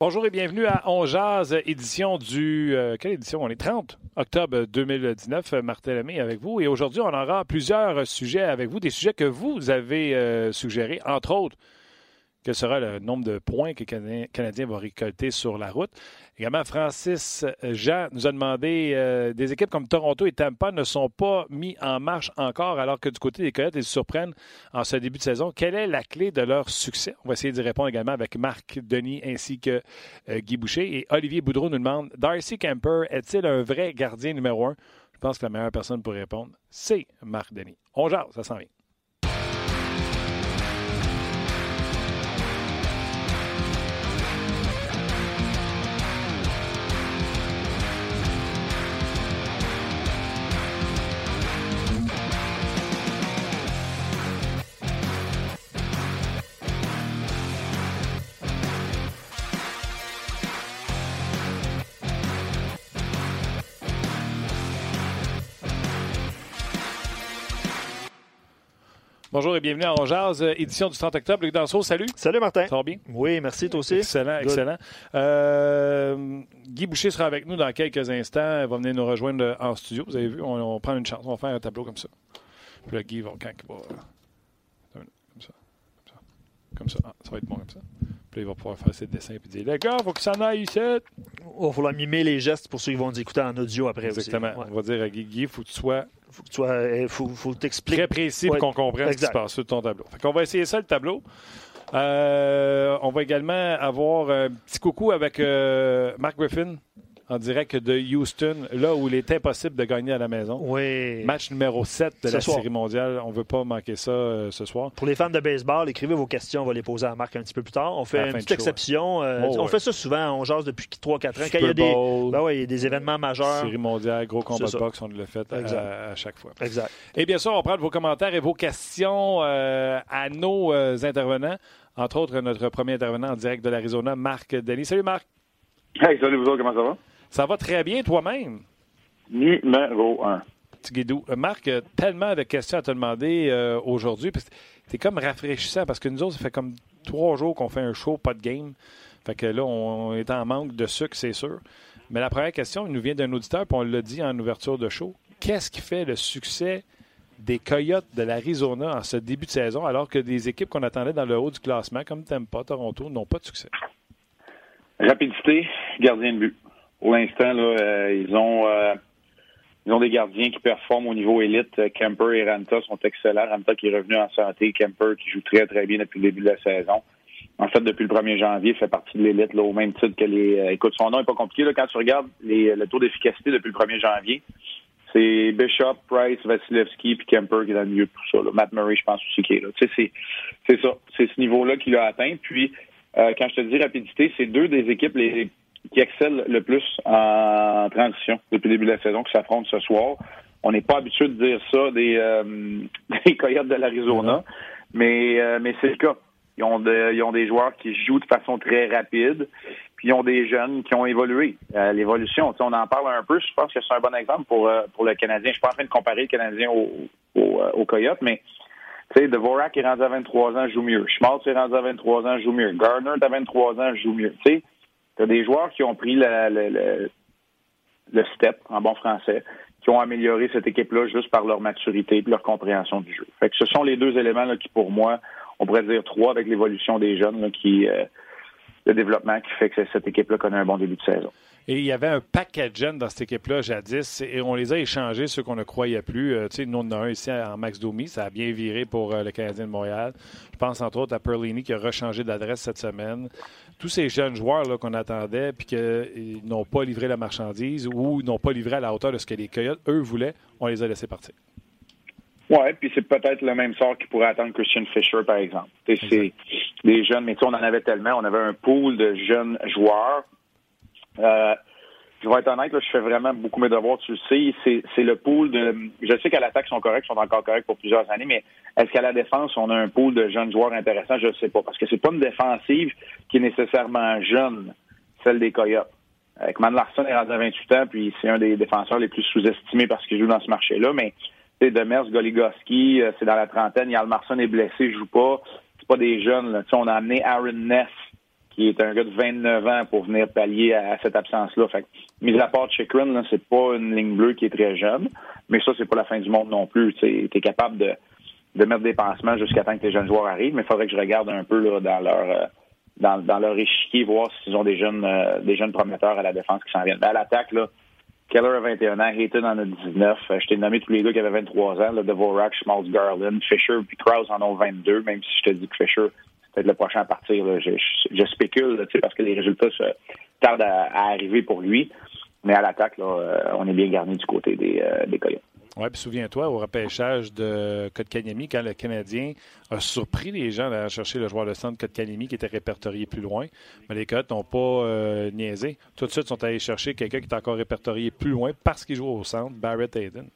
Bonjour et bienvenue à On Jazz, édition du... Euh, quelle édition? On est 30 octobre 2019. Martin Lemay avec vous. Et aujourd'hui, on aura plusieurs sujets avec vous, des sujets que vous avez euh, suggérés, entre autres quel sera le nombre de points que le Canadien va récolter sur la route. Également, Francis Jean nous a demandé euh, des équipes comme Toronto et Tampa ne sont pas mis en marche encore, alors que du côté des Coyotes, ils se surprennent en ce début de saison. Quelle est la clé de leur succès? On va essayer d'y répondre également avec Marc Denis ainsi que euh, Guy Boucher. Et Olivier Boudreau nous demande Darcy Kemper est-il un vrai gardien numéro un? Je pense que la meilleure personne pour répondre, c'est Marc Denis. On jase, ça s'en vient. Bonjour et bienvenue à Ongeaz, édition du 30 octobre. Luc Danseau, salut. Salut Martin. Ça va bien? Oui, merci, toi aussi. Excellent, excellent. Euh, Guy Boucher sera avec nous dans quelques instants. Il va venir nous rejoindre en studio. Vous avez vu, on, prend une chance. On va faire un tableau comme ça. Puis là, Guy va, quand il va. Comme ça. Comme ça. Comme ça. Ah, ça va être bon comme ça. Puis là, il va pouvoir faire ses dessins et dire Les gars, il faut qu'il s'en aille ici. Il va falloir mimer les gestes pour ceux qui vont nous écouter en audio après Exactement. Aussi. On va dire à Guy, il faut que tu sois faut que tu sois, euh, faut, faut t'expliquer. Très précis pour qu'on comprenne ce qui se passe sur ton tableau. Fait qu'on va essayer ça, le tableau. Euh, on va également avoir un petit coucou avec euh, Mark Griffin en direct de Houston, là où il est impossible de gagner à la maison. Oui. Match numéro 7 de la Série mondiale. On ne veut pas manquer ça euh, ce soir. Pour les fans de baseball, écrivez vos questions. On va les poser à Marc un petit peu plus tard. On fait une petite exception. Euh, oh, on fait ça souvent. On jase depuis 3-4 ans. Quand il y, a des, ben ouais, il y a des événements majeurs. Série mondiale, gros combat de boxe, on le fait à, chaque fois. Exact. Et bien sûr, on prend vos commentaires et vos questions euh, à nos intervenants. Entre autres, notre premier intervenant en direct de l'Arizona, Marc Denis. Salut Marc. Hey, salut vous autres, comment ça va? Ça va très bien toi-même? Numéro un. Guidou. Euh, Marc, tellement de questions à te demander euh, aujourd'hui. C'est comme rafraîchissant parce que nous autres, ça fait comme trois jours qu'on fait un show, pas de game. Fait que là, on, est en manque de sucre, c'est sûr. Mais la première question, il nous vient d'un auditeur, puis on l'a dit en ouverture de show. Qu'est-ce qui fait le succès des Coyotes de l'Arizona en ce début de saison, alors que des équipes qu'on attendait dans le haut du classement, comme Tampa, Toronto, n'ont pas de succès? Rapidité, gardien de but. Pour l'instant, là, euh, ils ont euh, ils ont des gardiens qui performent au niveau élite. Kemper et Ranta sont excellents. Ranta qui est revenu en santé. Kemper qui joue très, très bien depuis le début de la saison. En fait, depuis le 1er janvier, il fait partie de l'élite, au même titre que les. Euh, écoute, son nom n'est pas compliqué. Là, quand tu regardes les, le taux d'efficacité depuis le 1er janvier, c'est Bishop, Price, Vasilevski, puis Kemper qui est dans le milieu de tout ça. Matt Murray, je pense aussi qui est là. Tu sais, c'est ça. C'est ce niveau-là qu'il a atteint. Puis, quand je te dis rapidité, c'est deux des équipes les qui excelle le plus en transition depuis le début de la saison qui s'affrontent ce soir. On n'est pas habitué de dire ça des, euh, des Coyotes de l'Arizona, mais, euh, mais c'est le cas. Ils ont, ils ont des joueurs qui jouent de façon très rapide, puis ils ont des jeunes qui ont évolué. Euh, L'évolution, on en parle un peu. Je pense que c'est un bon exemple pour, euh, pour le Canadien. Je suis pas en train de comparer le Canadien au, au, au Coyote, mais tu sais, Dvorak est rendu à 23 ans, joue mieux. Schmaltz est rendu à 23 ans, joue mieux. Gardner est à 23 ans, joue mieux. Tu sais, tu des joueurs qui ont pris le, le, step, en bon français, qui ont amélioré cette équipe-là juste par leur maturité et leur compréhension du jeu. Fait que ce sont les deux éléments là, qui, pour moi, on pourrait dire trois avec l'évolution des jeunes, qui euh, le développement qui fait que cette équipe-là connaît un bon début de saison. Et il y avait un paquet de jeunes dans cette équipe-là jadis, et on les a échangés, ceux qu'on ne croyait plus. Euh, tu sais, nous, on en a un ici en Max Domi, ça a bien viré pour euh, le Canadien de Montréal. Je pense entre autres à Perlini qui a rechangé d'adresse cette semaine. Tous ces jeunes joueurs qu'on attendait, puis qu'ils n'ont pas livré la marchandise ou n'ont pas livré à la hauteur de ce que les Coyotes, eux, voulaient, on les a laissés partir. Oui, puis c'est peut-être le même sort qui pourrait attendre Christian Fisher, par exemple. C'est des jeunes, mais on en avait tellement. On avait un pool de jeunes joueurs euh, je vais être honnête, là, je fais vraiment beaucoup mes devoirs, tu le sais. C'est le pool de. Je sais qu'à l'attaque, ils sont corrects, ils sont encore corrects pour plusieurs années, mais est-ce qu'à la défense, on a un pool de jeunes joueurs intéressants? Je ne sais pas. Parce que c'est pas une défensive qui est nécessairement jeune, celle des Coyotes. Avec Man Larson est rendu à 28 ans, puis c'est un des défenseurs les plus sous-estimés parce qu'il joue dans ce marché-là. Mais c'est Demers, Goligoski, euh, c'est dans la trentaine. Yal Marson est blessé, il joue pas. C'est pas des jeunes. Là. On a amené Aaron Ness qui est un gars de 29 ans pour venir pallier à, cette absence-là. Fait mis à part Chikrin, c'est pas une ligne bleue qui est très jeune, mais ça, c'est pas la fin du monde non plus. Tu es capable de, mettre des pansements jusqu'à temps que les jeunes joueurs arrivent, mais il faudrait que je regarde un peu là, dans leur euh, dans, leur échiquier, voir s'ils ont des jeunes euh, des jeunes prometteurs à la défense qui s'en viennent. Mais à l'attaque, Keller a 21 ans, Hayton en a 19. Euh, je t'ai nommé tous les gars qui avaient 23 ans, là, Devorak, Schmaltz, Garland, Fisher puis Krause en ont 22, même si je te dis que Fisher, le prochain à partir. Là. Je, je, spécule, parce que les résultats se tardent à, arriver pour lui. Mais à l'attaque, là, on est bien garni du côté des, des Coyotes. Oui, puis souviens-toi, au repêchage de Kotkaniemi, quand le Canadien a surpris les gens à chercher le joueur de centre Kotkaniemi qui était répertorié plus loin, mais les Coyotes n'ont pas euh, niaisé. Tout de suite, ils sont allés chercher quelqu'un qui est encore répertorié plus loin parce qu'il joue au centre, Barrett Hayden.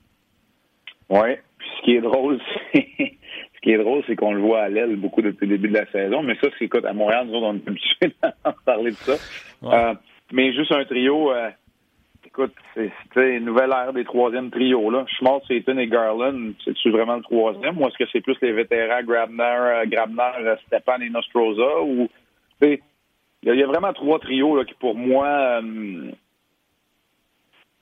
Oui, ce qui est drôle, c'est... ce qui est drôle, c'est qu'on le voit à l'aile beaucoup depuis le début de la saison, mais ça, c'est écoute, à Montréal, nous autres, on est habitués à parler de ça. Euh, mais juste un trio... Euh, écoute, c'est une nouvelle ère des troisièmes trios. Là. Schmaltz, Satan et Garland, c'est-tu vraiment le troisième ou est-ce que c'est plus les vétérans Grabner, euh, Grabner euh, Stepan et Nostroza? Ou, il y, a vraiment trois trios là, qui, pour moi, euh,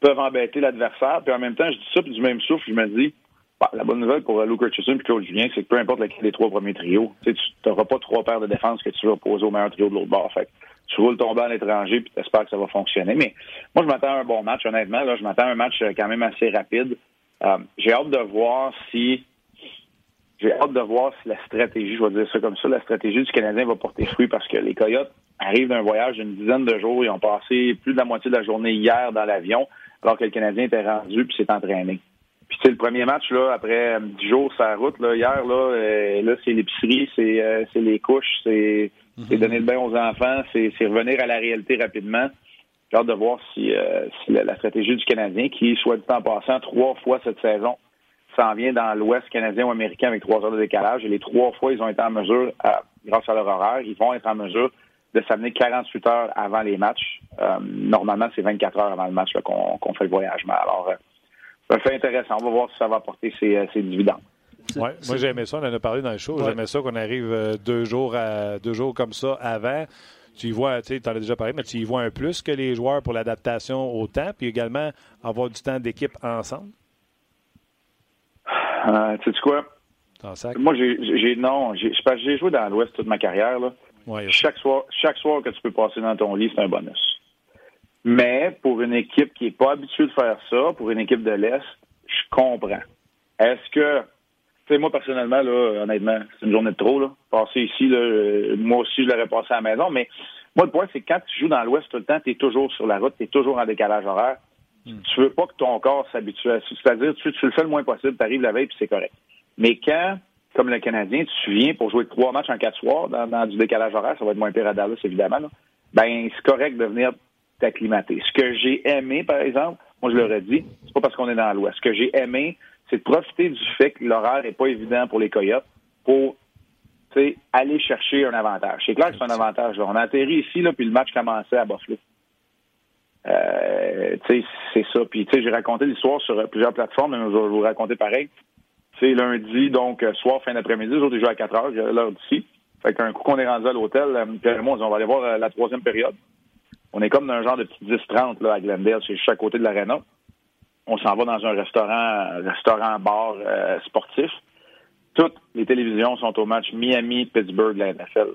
peuvent embêter l'adversaire. Puis en même temps, je dis ça, puis du même souffle, je me dis, bah, la bonne nouvelle pour Luke Richardson et Claude Julien, c'est que peu importe lequel des trois premiers trios, tu n'auras pas trois paires de défense que tu vas poser au meilleur trio de l'autre bord. Fait tu roules ton banc à l'étranger puis espères que ça va fonctionner. Mais moi, je m'attends à un bon match, honnêtement. Là, je m'attends à un match euh, quand même assez rapide. Euh, j'ai hâte de voir si j'ai hâte de voir si la stratégie, je vais dire ça comme ça, la stratégie du Canadien va porter fruit parce que les Coyotes arrivent d'un voyage d'une dizaine de jours. Ils ont passé plus de la moitié de la journée hier dans l'avion, alors que le Canadien était rendu puis s'est entraîné. C'est le premier match là après dix jours sur la route là hier là, euh, là c'est l'épicerie, c'est c'est les couches, c'est c'est donner le bain aux enfants, c'est revenir à la réalité rapidement. J'ai hâte de voir si, euh, la, stratégie du Canadien, qui, soit du temps passant, trois fois cette saison, s'en vient dans l'Ouest canadien ou américain avec trois heures de décalage. Et les trois fois, ils ont été en mesure, grâce à leur horaire, ils vont être en mesure de s'amener 48 heures avant les matchs. Euh, normalement, c'est 24 heures avant le match qu'on fait le voyagement. Alors, euh, fait intéressant. On va voir si ça va apporter ses, ses dividendes. Ouais, moi, j'aimais ça. On en a parlé dans le show. J'aimais ça qu'on arrive euh, deux jours, à, deux jours comme ça avant. Tu y vois, tu en as déjà parlé, mais tu y vois un plus que les joueurs pour l'adaptation au temps, puis également avoir du temps d'équipe ensemble? Euh, tu sais quoi? Moi, j'ai non, j'ai joué dans l'Ouest toute ma carrière. Là. chaque, soir, chaque soir que tu peux passer dans ton lit, c'est un bonus. Mais pour une équipe qui n'est pas habituée de faire ça, pour une équipe de l'Est, je comprends. Est-ce que moi, personnellement, là, honnêtement, c'est une journée de trop. Là. Passer ici, là, moi aussi, je l'aurais passé à la maison. Mais moi, le point, c'est que quand tu joues dans l'Ouest tout le temps, tu es toujours sur la route, tu es toujours en décalage horaire. Tu hmm. Tu veux pas que ton corps s'habitue à ça. C'est-à-dire, tu, tu le fais le moins possible, tu arrives la veille, puis c'est correct. Mais quand, comme le Canadien, tu viens pour jouer trois matchs en quatre soirs dans, du décalage horaire, ça va être moins pire à Dallas, évidemment, ben c'est correct de venir Ce que j'ai aimé, par exemple, moi je l'aurais dit, c'est pas parce qu'on est dans l'Ouest. Ce que j'ai aimé, c'est de profiter du fait que l'horaire n'est pas évident pour les Coyotes pour aller chercher un avantage. C'est clair que c'est un avantage. On a atterri ici, là, puis le match commençait à Buffalo. Euh, c'est ça. Puis j'ai raconté l'histoire sur plusieurs plateformes, mais je vais vous raconter pareil. C'est lundi, donc soir, fin d'après-midi, les autres ils à 4 heures, l'heure d'ici. Fait qu'un coup qu'on est rendu à l'hôtel, euh, Pierre et moi, on va aller voir euh, la troisième période. On est comme dans un genre de petit 10-30 là, à Glendale, c'est chaque côté de l'aréna on s'en va dans un restaurant, restaurant-bar euh, sportif. Toutes les télévisions sont au match Miami-Pittsburgh de la NFL.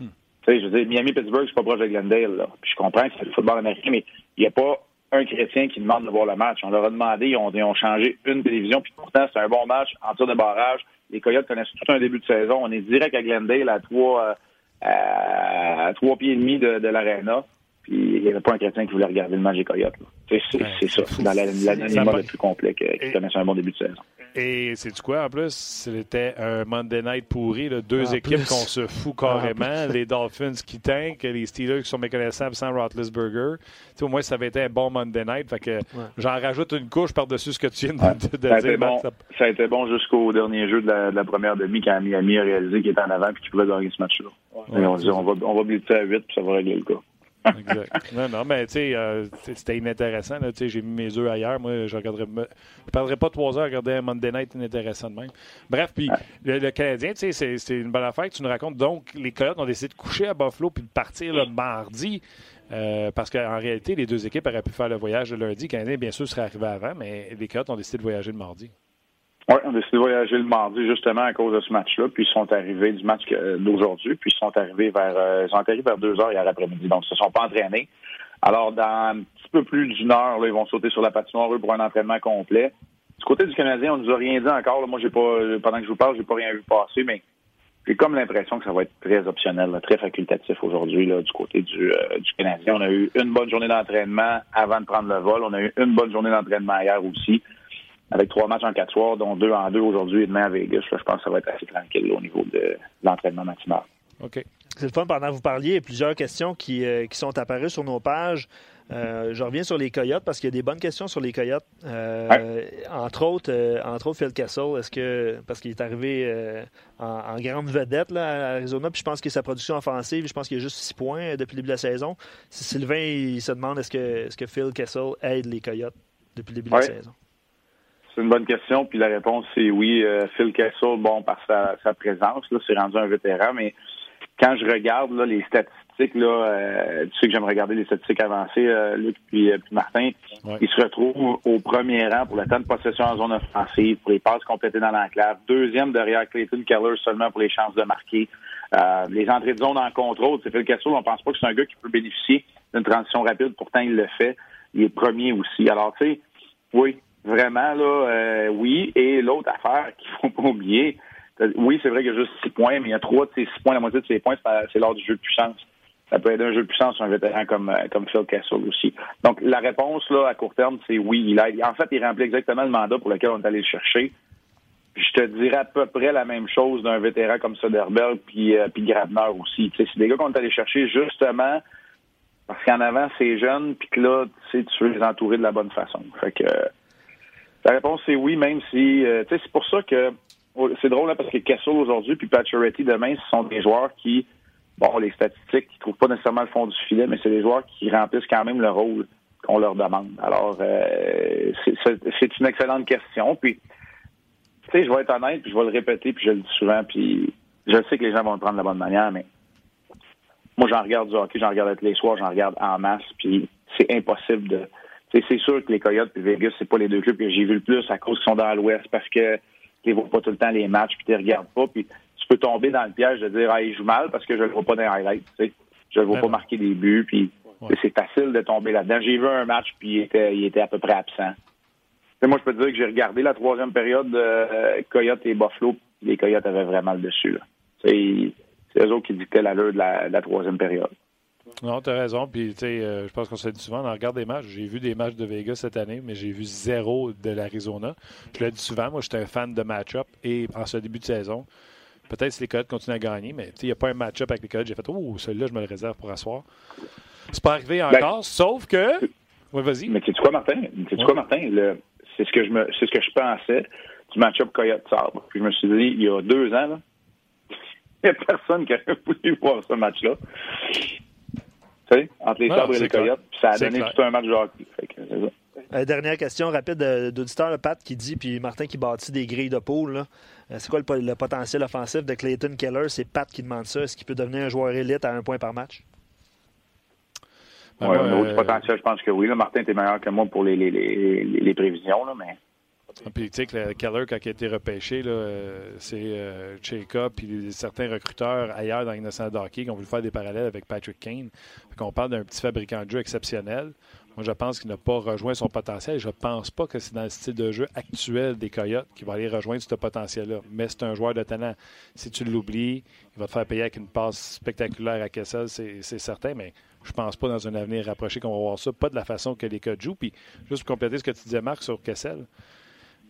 Hmm. Tu sais, je veux dire, Miami-Pittsburgh, c'est pas proche de Glendale. Là. Puis je comprends que c'est le football américain, mais il n'y a pas un chrétien qui demande de voir le match. On leur a demandé, ils ont, ont changé une télévision, puis pourtant, c'est un bon match en tir de barrage. Les Coyotes connaissent tout un début de saison. On est direct à Glendale, à trois, euh, à trois pieds et demi de, de l'aréna il n'y avait pas un chrétien qui voulait regarder le match des Coyotes. C'est ça. Dans l'anonymat le plus complet qui connaissait un bon début de saison. Et c'est du quoi en plus? C'était un Monday night pourri, deux équipes qu'on se fout carrément. les Dolphins qui tankent, les Steelers qui sont méconnaissables sans Roethlisberger. Tu au moins, ça avait été un bon Monday night. Fait que j'en rajoute une couche par-dessus ce que tu viens de, de, ça dire. Bon, ça a été bon jusqu'au dernier jeu de la, première demi quand Miami a réalisé qu'il était en avant et qu'il pouvait gagner ce match-là. on, on va, on va blitzer à 8 puis ça va régler le cas. Exact. Non, non, mais tu sais, euh, c'était inintéressant. J'ai mis mes œufs ailleurs. Moi, je ne je perdrais pas trois heures à regarder un Monday Night inintéressant de même. Bref, puis le, Canadien, tu sais, c'est une bonne affaire que tu nous racontes. Donc, les Coyotes ont décidé de coucher à Buffalo puis de partir le mardi. Euh, parce qu'en réalité, les deux équipes auraient pu faire le voyage le lundi. Le Canadien, bien sûr, serait arrivé avant, mais les Coyotes ont décidé de voyager le mardi. Oui, on a décidé de voyager le mardi justement à cause de ce match-là. Puis ils sont arrivés du match d'aujourd'hui. Puis ils sont arrivés vers euh, ils sont arrivés vers deux heures hier après-midi. Donc ils se sont pas entraînés. Alors dans un petit peu plus d'une heure, là, ils vont sauter sur la patinoire pour un entraînement complet. Du côté du Canadien, on nous a rien dit encore. Moi, j'ai pas pendant que je vous parle, j'ai pas rien vu passer, mais j'ai comme l'impression que ça va être très optionnel, très facultatif aujourd'hui du côté du, euh, du Canadien. On a eu une bonne journée d'entraînement avant de prendre le vol. On a eu une bonne journée d'entraînement hier aussi avec trois matchs en quatre soirs, dont deux en deux aujourd'hui et demain à Vegas. je pense que ça va être assez tranquille au niveau de l'entraînement matinal. OK. C'est le fun, pendant que vous parliez, il y a plusieurs questions qui, euh, qui sont apparues sur nos pages. Euh, je reviens sur les Coyotes parce qu'il y a des bonnes questions sur les Coyotes. Euh, entre autres, entre autres Phil Kessel, est-ce que parce qu'il est arrivé en, grande vedette là, à Arizona, puis je pense que sa production offensive, je pense qu'il y a juste six points depuis le début de la saison. Sylvain, il se demande est-ce que, est-ce que Phil Kessel aide les Coyotes depuis le début de la saison? C'est une bonne question, puis la réponse c'est oui. Euh, Phil Kessel, bon, par sa, présence, là, c'est rendu un vétéran, mais quand je regarde là, les statistiques, là, euh, tu sais que j'aime regarder les statistiques avancées, euh, Luc puis, Martin, il se retrouve au premier rang pour le temps de possession en zone offensive, pour les passes complétées dans l'enclave, deuxième derrière Clayton Keller seulement pour les chances de marquer. les entrées de zone en contrôle, c'est Phil Kessel, on pense pas que c'est un gars qui peut bénéficier d'une transition rapide, pourtant il le fait. Il est premier aussi. Alors, tu sais, oui, Vraiment, là, euh, oui. Et l'autre affaire qu'il faut pas oublier, oui, c'est vrai qu'il y a juste six points, mais il y a trois de ces six points, la moitié de ces points, c'est lors du jeu de puissance. Ça peut être un jeu de puissance sur un vétéran comme, euh, comme Phil Kessel aussi. Donc, la réponse, là, à court terme, c'est oui, il. En fait, il remplit exactement le mandat pour lequel on est allé le chercher. je te dirais à peu près la même chose d'un vétéran comme Soderbergh puis, euh, puis Grabner aussi. c'est des gars qu'on est allé chercher justement parce qu'en avant, c'est jeune, puis que là, tu veux les entourer de la bonne façon. Fait que la réponse c'est oui, même si euh, tu sais, c'est pour ça que oh, c'est drôle là, parce que Kessel aujourd'hui puis Pacioretty demain, ce sont des joueurs qui, bon, les statistiques, qui trouvent pas nécessairement le fond du filet, mais c'est des joueurs qui remplissent quand même le rôle qu'on leur demande. Alors, euh, c'est une excellente question. Puis, tu sais, je vais être honnête, puis je vais le répéter, puis je le dis souvent, puis je sais que les gens vont le prendre de la bonne manière, mais moi, j'en regarde du hockey, j'en regarde les soirs, j'en regarde en masse, puis c'est impossible de c'est sûr que les Coyotes et Vegas, c'est pas les deux clubs que j'ai vu le plus à cause qu'ils sont dans l'Ouest parce que tu vois pas tout le temps les matchs puis tu regardes pas puis tu peux tomber dans le piège de dire ah il joue mal parce que je le vois pas dans les highlights, tu sais. Je le vois ben pas marquer des buts puis c'est facile de tomber là-dedans. J'ai vu un match puis il était il était à peu près absent. moi je peux te dire que j'ai regardé la troisième période de euh, Coyotes et Buffalo, les Coyotes avaient vraiment le dessus là. C'est eux autres qui dictaient l'allure de la, de la troisième période. Non, tu as raison. Puis, tu sais, euh, je pense qu'on s'est dit souvent, on regarde des matchs. J'ai vu des matchs de Vegas cette année, mais j'ai vu zéro de l'Arizona. Je l'ai dit souvent, moi, j'étais un fan de match-up et en ce début de saison, peut-être si les Coyotes continuent à gagner, mais il n'y a pas un match-up avec les Coyotes. J'ai fait, oh, celui-là, je me le réserve pour asseoir. C'est pas arrivé ben, encore, sauf que. Oui, vas-y. Mais sais quoi, Martin? sais quoi, Martin? C'est ce que je me, c'est ce que je pensais du match-up Coyote-Sabre. Puis je me suis dit, il y a deux ans, il n'y a personne qui a voulu voir ce match-là entre les sabres et les coyotes. ça a donné tout un match de hockey. Euh, dernière question rapide d'auditeur, Pat qui dit, puis Martin qui bâtit des grilles de poule. Euh, c'est quoi le, potentiel offensif de Clayton Keller? C'est Pat qui demande ça. Est-ce qu'il peut devenir un joueur élite à un point par match? Oui, au niveau du potentiel, je pense que oui. Martin, était meilleur que moi pour les, les, les, les prévisions, là, mais ah, puis, tu sais, Keller, quand il a été repêché, euh, c'est euh, Cheka puis certains recruteurs ailleurs dans l'innocent hockey qui ont voulu faire des parallèles avec Patrick Kane. On parle d'un petit fabricant de jeu exceptionnel. Moi, je pense qu'il n'a pas rejoint son potentiel. Je ne pense pas que c'est dans le style de jeu actuel des Coyotes qu'il va aller rejoindre ce potentiel-là. Mais c'est un joueur de talent. Si tu l'oublies, il va te faire payer avec une passe spectaculaire à Kessel, c'est certain, mais je pense pas dans un avenir rapproché qu'on va voir ça. Pas de la façon que les Coyotes jouent. Puis, juste pour compléter ce que tu disais, Marc, sur Kessel,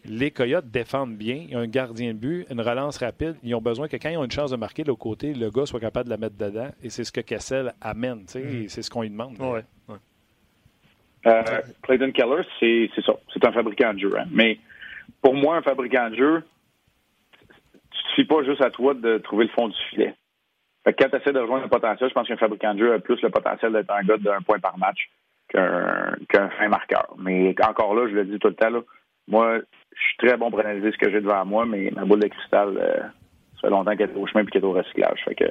les Coyotes défendent bien. Ils ont un gardien de but, une relance rapide. Ils ont besoin que quand ils ont une chance de marquer de l'autre côté, le gars soit capable de la mettre dedans. Et c'est ce que Kessel amène. Mm. C'est ce qu'on lui demande. Ouais, euh, Clayton Keller, c'est ça. C'est un fabricant de jeu. Hein. Mais pour moi, un fabricant de jeu, tu ne suffit pas juste à toi de trouver le fond du filet. Fait que quand tu essaies de rejoindre le potentiel, je pense qu'un fabricant de jeu a plus le potentiel d'être un gars d'un point par match qu'un fin marqueur. Mais encore là, je le dis tout le temps, là, moi, je suis très bon pour analyser ce que j'ai devant moi, mais ma boule de cristal, euh, ça fait longtemps qu'elle est au chemin et qu'elle est au recyclage. Fait que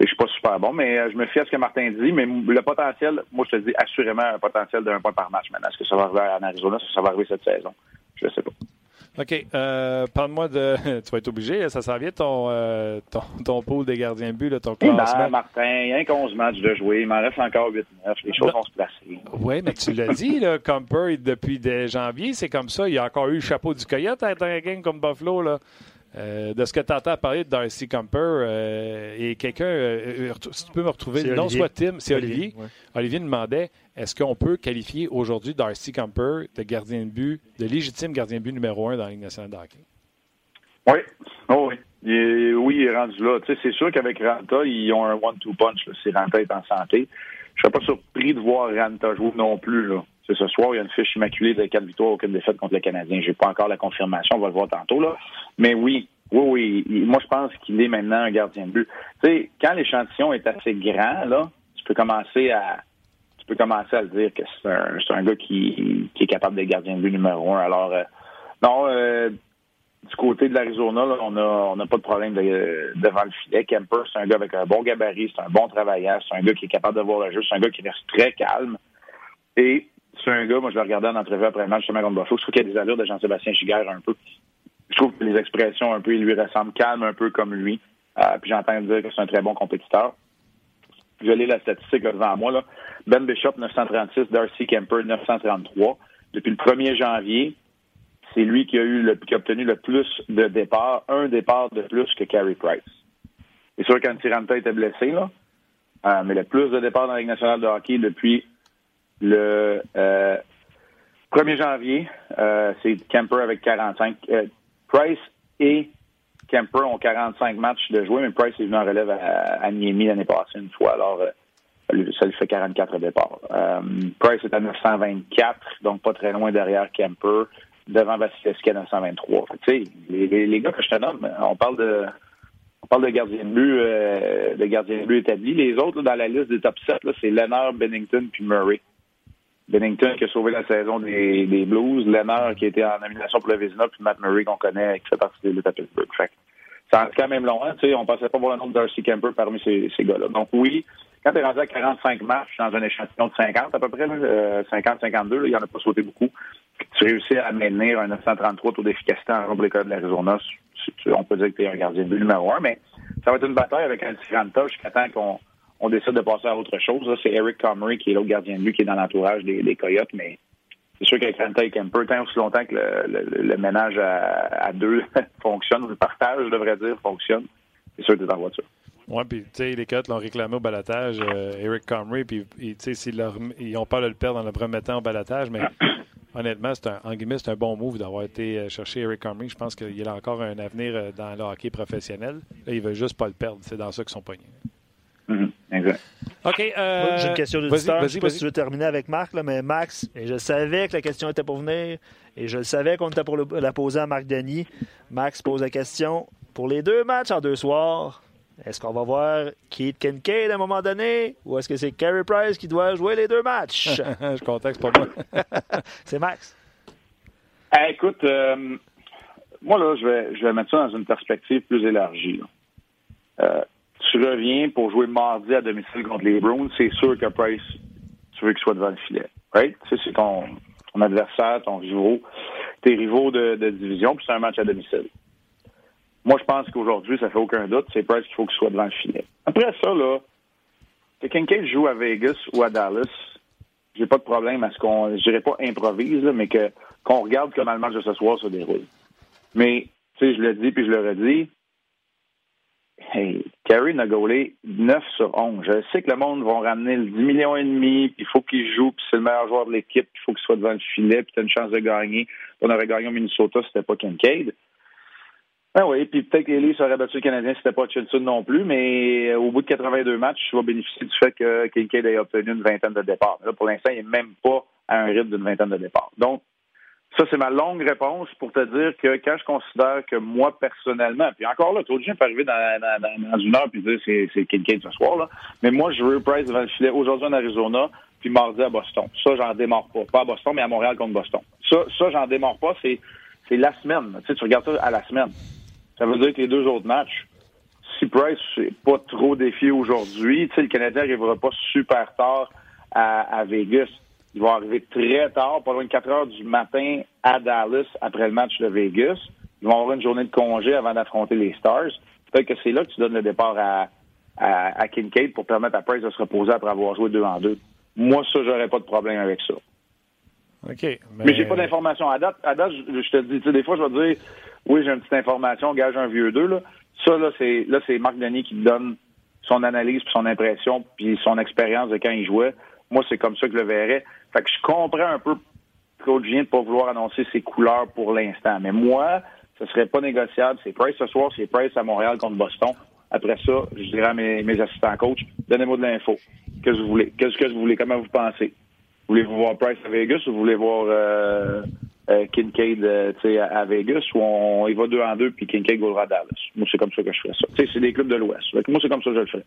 je suis pas super bon, mais euh, je me fie à ce que Martin dit. Mais le potentiel, moi, je te dis assurément un potentiel d'un point par match maintenant. Est-ce que ça va arriver en Arizona? Est-ce que ça va arriver cette saison? Je ne sais pas. OK. Euh, Parle-moi de. tu vas être obligé, ça s'en vient ton, euh, ton, ton pool des gardiens de but, là, ton classement. Ben, Martin, il y a 11 matchs de jouer. Il m'en reste encore 8-9. Les choses vont se placer. Oui, mais tu l'as dit, là, Comper, depuis janvier, c'est comme ça. Il y a encore eu le chapeau du coyote à être un gang comme Buffalo. Là. Euh, de ce que tu entends parler de Darcy Comper euh, et quelqu'un, euh, si tu peux me retrouver, non soit Tim, c'est Olivier. Olivier, demandait est-ce qu'on peut qualifier aujourd'hui Darcy Comper de gardien de but, de légitime gardien de but numéro un dans la Ligue nationale de hockey? Oui, oh, oui. Il oui, il est rendu là. c'est sûr qu'avec Ranta, ils ont un one-two punch si Ranta est en santé. Je ne serais pas surpris de voir Ranta jouer non plus. Là. Ce soir, il y a une fiche immaculée de quatre victoires, aucune défaite contre le Canadien. Je n'ai pas encore la confirmation, on va le voir tantôt. Là. Mais oui, oui, oui. Moi, je pense qu'il est maintenant un gardien de but. Tu sais, quand l'échantillon est assez grand, là, tu peux commencer à tu peux commencer à le dire que c'est un, un, gars qui, qui, est capable d'être gardien de but numéro un. Alors, euh, non, euh, du côté de l'Arizona, on a on n'a pas de problème devant le filet. Kemper, c'est un gars avec un bon gabarit, c'est un bon travailleur, c'est un gars qui est capable de voir le jeu, c'est un gars qui reste très calme. Et c'est un gars, moi je l'ai regardé en entrevue après le match justement contre Buffalo, je trouve qu'il y a des allures de Jean-Sébastien Giguère un peu je trouve que les expressions un peu, ils lui ressemblent calme un peu comme lui. Euh, puis j'entends dire que c'est un très bon compétiteur. Je lis la statistique devant moi. Là. Ben Bishop, 936, Darcy Kemper, 933. Depuis le 1er janvier, c'est lui qui a eu le, qui a obtenu le plus de départs, un départ de plus que Carey Price. C'est sûr qu'Antiranta était blessé, là. Euh, mais le plus de départs dans la Ligue nationale de hockey depuis le 1er euh, janvier, c'est Kemper avec 45. Price et Kemper ont 45 matchs de jouer, mais Price est venu en relève à, à Niemi l'année passée une fois, alors euh, ça lui fait 44 départs. Euh, Price est à 924, donc pas très loin derrière Kemper, devant Vasilevski à 923. Tu sais, les, les, gars que je te nomme, on parle de on parle de gardien de but, euh, de gardien de but établi. Les autres dans la liste des top 7, c'est Leonard, Bennington puis Murray. Bennington qui a sauvé la saison des, des Blues, Lennart qui était en nomination pour le Vézina, puis Matt Murray qu'on connaît, qui fait partie de l'État Pittsburgh. Fait ça quand même long, hein, tu sais, on pensait pas voir le nom de Darcy Kemper parmi ces, ces gars-là. Donc oui, quand tu es rendu à 45 matchs dans un échantillon de 50 à peu près, 50-52, il y en a pas sauté beaucoup, tu réussis à maintenir un 933 taux d'efficacité en pour les de l'Arizona, on peut dire que tu es un gardien de numéro un, mais ça va être une bataille avec un Tiranta jusqu'à temps qu'on on décide de passer à autre chose. C'est Eric Comrie qui est l'autre gardien de but qui est dans l'entourage des, Coyotes, mais c'est sûr qu'avec Ranta et Kemper, tant aussi longtemps que le, ménage à, deux fonctionne, ou le partage, je devrais dire, fonctionne, c'est sûr que tu es en voiture. Oui, puis tu sais, les Coyotes l'ont réclamé au balatage, euh, Eric Comrie, puis tu sais, ils ont peur de le perdre dans le premier temps au balatage, mais honnêtement, c'est un, en guillemets, c'est un bon move d'avoir été euh, chercher Eric Comrie. Je pense qu'il a encore un avenir euh, dans le hockey professionnel. Là, il veut juste pas le perdre. C'est dans ça qu'ils sont pognés. Exact. OK. Euh, J'ai une question d'auditeur. Je ne sais pas si tu veux terminer avec Marc, là, mais Max, et je savais que la question était pour venir et je savais qu'on était pour la poser à Marc Denis. Max pose la question pour les deux matchs en deux soirs. Est-ce qu'on va voir Keith Kincaid à un moment donné ou est-ce que c'est Carey Price qui doit jouer les deux matchs? je contexte pas moi. c'est Max. Eh, écoute, euh, moi, là, je vais, je vais mettre ça dans une perspective plus élargie. Euh, tu reviens pour jouer mardi à domicile contre les Browns, c'est sûr que Price, tu veux qu'il soit devant le filet. Right? Tu sais, c'est ton, adversaire, ton rivaux, tes rivaux de, division, puis c'est un match à domicile. Moi, je pense qu'aujourd'hui, ça fait aucun doute, c'est Price qu'il faut qu'il soit devant le filet. Après ça, là, que quelqu'un joue à Vegas ou à Dallas, j'ai pas de problème à ce qu'on, je dirais pas improvise, mais que qu'on regarde comment le match de ce soir se déroule. Mais, tu sais, je le dis puis je le redis, Hey, Carey n'a gaulé 9 sur 11. Je sais que le monde va ramener le 10 millions et demi, puis il faut qu'il joue, puis c'est le meilleur joueur de l'équipe, puis il faut qu'il soit devant le filet, puis tu une chance de gagner. On aurait gagné au Minnesota, c'était pas Kincaid. Ah oui, puis peut-être que les Leafs auraient battu le Canadien, c'était pas Chilson non plus, mais euh, au bout de 82 matchs, tu vas bénéficier du fait que Kincaid ait obtenu une vingtaine de départs. Là, pour l'instant, il n'est même pas à un rythme d'une vingtaine de départs. Donc, Ça, c'est ma longue réponse pour te dire que quand je considère que moi, personnellement, puis encore là, le monde peut arriver dans, dans, une heure puis dire c'est, c'est Kincaid ce soir, là. Mais moi, je veux Price devant le filet aujourd'hui en Arizona, puis mardi à Boston. Ça, j'en démarre pas. Pas à Boston, mais à Montréal contre Boston. Ça, ça j'en démarre pas. C'est, c'est la semaine. Tu regardes ça à la semaine. Ça veut dire que les deux autres matchs, si Price n'est pas trop défié aujourd'hui, tu sais, le Canadien n'arrivera pas super tard à Vegas. Il va arriver très tard, pas loin de 4 heures du matin à Dallas après le match de Vegas. Ils vont avoir une journée de congé avant d'affronter les Stars. Peut-être que c'est là que tu donnes le départ à, à, Kincaid pour permettre à Price de se reposer après avoir joué deux en deux. Moi, ça, j'aurais pas de problème avec ça. OK. Mais, mais j'ai pas d'informations. À date, à date, je, te dis, tu sais, des fois, je vais dire, oui, j'ai une petite information, gage un vieux deux, là. Ça, là, c'est, là, c'est Marc Denis qui donne son analyse, puis son impression, puis son expérience de quand il jouait. Moi, c'est comme ça que je le verrais. Fait que je comprends un peu Claude Gien de pas vouloir annoncer ses couleurs pour l'instant. Mais moi, ce serait pas négociable. C'est Price ce soir, c'est Price à Montréal contre Boston. Après ça, je dirais à mes, assistants coach, donnez-moi de l'info. Qu'est-ce que vous voulez? Qu'est-ce que vous voulez? Comment vous pensez? Voulez-vous voir Price à Vegas ou vous voulez voir euh, euh, Kincaid euh, à, Vegas ou on, il va deux en deux puis Kincaid va à Dallas? Moi, c'est comme ça que je ferais ça. c'est des clubs de l'Ouest. Moi, c'est comme ça que je le ferais.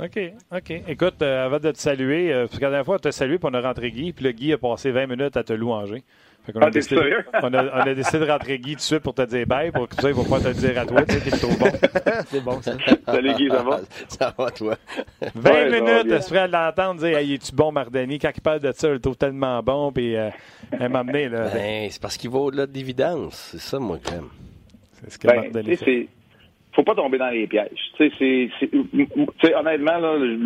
OK, OK. Écoute, avant de te saluer, parce que la dernière fois, on t'a salué puis on a rentré Guy, puis le Guy a passé 20 minutes à te louanger. On a, ah, décidé, on, a, on, a, décidé de rentrer Guy tout de suite pour te dire bye, pour que ça, il va pas te le dire à toi, tu sais, qu'il est trop bon. C'est bon, ça. Salut Guy, ça va? Ça va, toi? 20 ouais, minutes, tu ferais l'entendre dire, hey, es-tu bon, Mardani? Quand il parle de ça, il est tellement bon, puis euh, elle m'a amené, là. Ben, c'est parce qu'il va au-delà de l'évidence. C'est ça, moi, que j'aime. C'est ce que ben, Mardani fait faut pas tomber dans les pièges. Tu sais, honnêtement,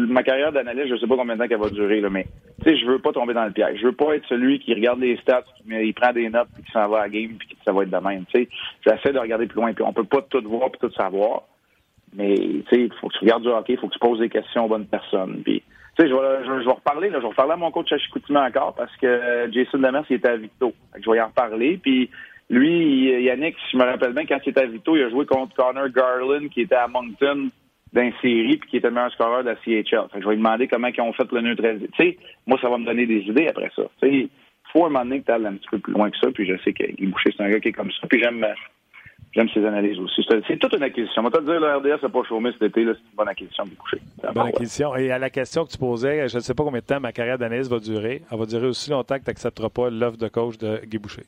ma carrière d'analyste, je sais pas combien de temps qu'elle va durer, mais tu sais, je veux pas tomber dans le piège. Je veux pas être celui qui regarde les stats, mais il prend des notes, puis qui s'en va à la game, puis ça va être de même. Tu sais, j'essaie de regarder plus loin, puis on peut pas tout voir puis tout savoir. Mais tu sais, faut que tu regardes du hockey, faut que tu poses des questions aux bonnes personnes. Puis, tu sais, je vais, je, vais reparler, je vais reparler à mon coach à Chicoutimi encore parce que Jason Demers, était à Victo. Je vais y en reparler, puis lui, Yannick, si je me rappelle bien, quand il était à Vito, il a joué contre Connor Garland, qui était à Moncton d'un série, puis qui était le meilleur scoreur de la CHL. je vais lui demander comment ils ont fait le neutraliser. Tu sais, moi, ça va me donner des idées après ça. Tu sais, faut un moment donné que tu ailles un petit peu plus loin que ça, puis je sais qu'il Boucher, c'est un gars qui est comme ça, puis j'aime j'aime ses analyses aussi. C'est toute une acquisition. On va te dire, le RDS n'a pas chômé cet été, c'est une bonne acquisition de Boucher. Bonne acquisition. Et à la question que tu posais, je ne sais pas combien de temps ma carrière d'analyse va durer. Elle va durer aussi longtemps que tu n'accepteras pas l'offre de coach de Guy Boucher.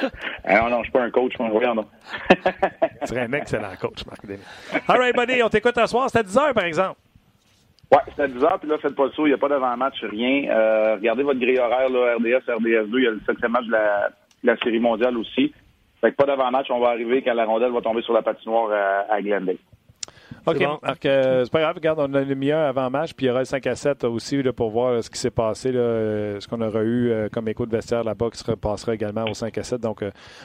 Pas... Ah non, je suis pas un coach, moi, regarde. tu serais un excellent coach, Marc Denis. All right, buddy, on t'écoute ce soir. C'est à 10 h, par exemple. Oui, c'est à 10 h, puis là, faites pas le saut. Il n'y a pas d'avant-match, rien. Euh, regardez votre grille horaire, là, RDS, RDS2. Il y a le septième match de la, la Série mondiale aussi. Fait que pas d'avant-match. On va arriver quand la rondelle va tomber sur la patinoire à, à Glendale. OK, Marc, euh, c'est pas grave. Regarde, on a le meilleur avant-match, puis il y aura le 5 à 7 aussi là, pour voir ce qui s'est passé, là, euh, ce qu'on aura eu euh, comme écho de vestiaire là-bas qui se repassera également au 5 à 7. Donc,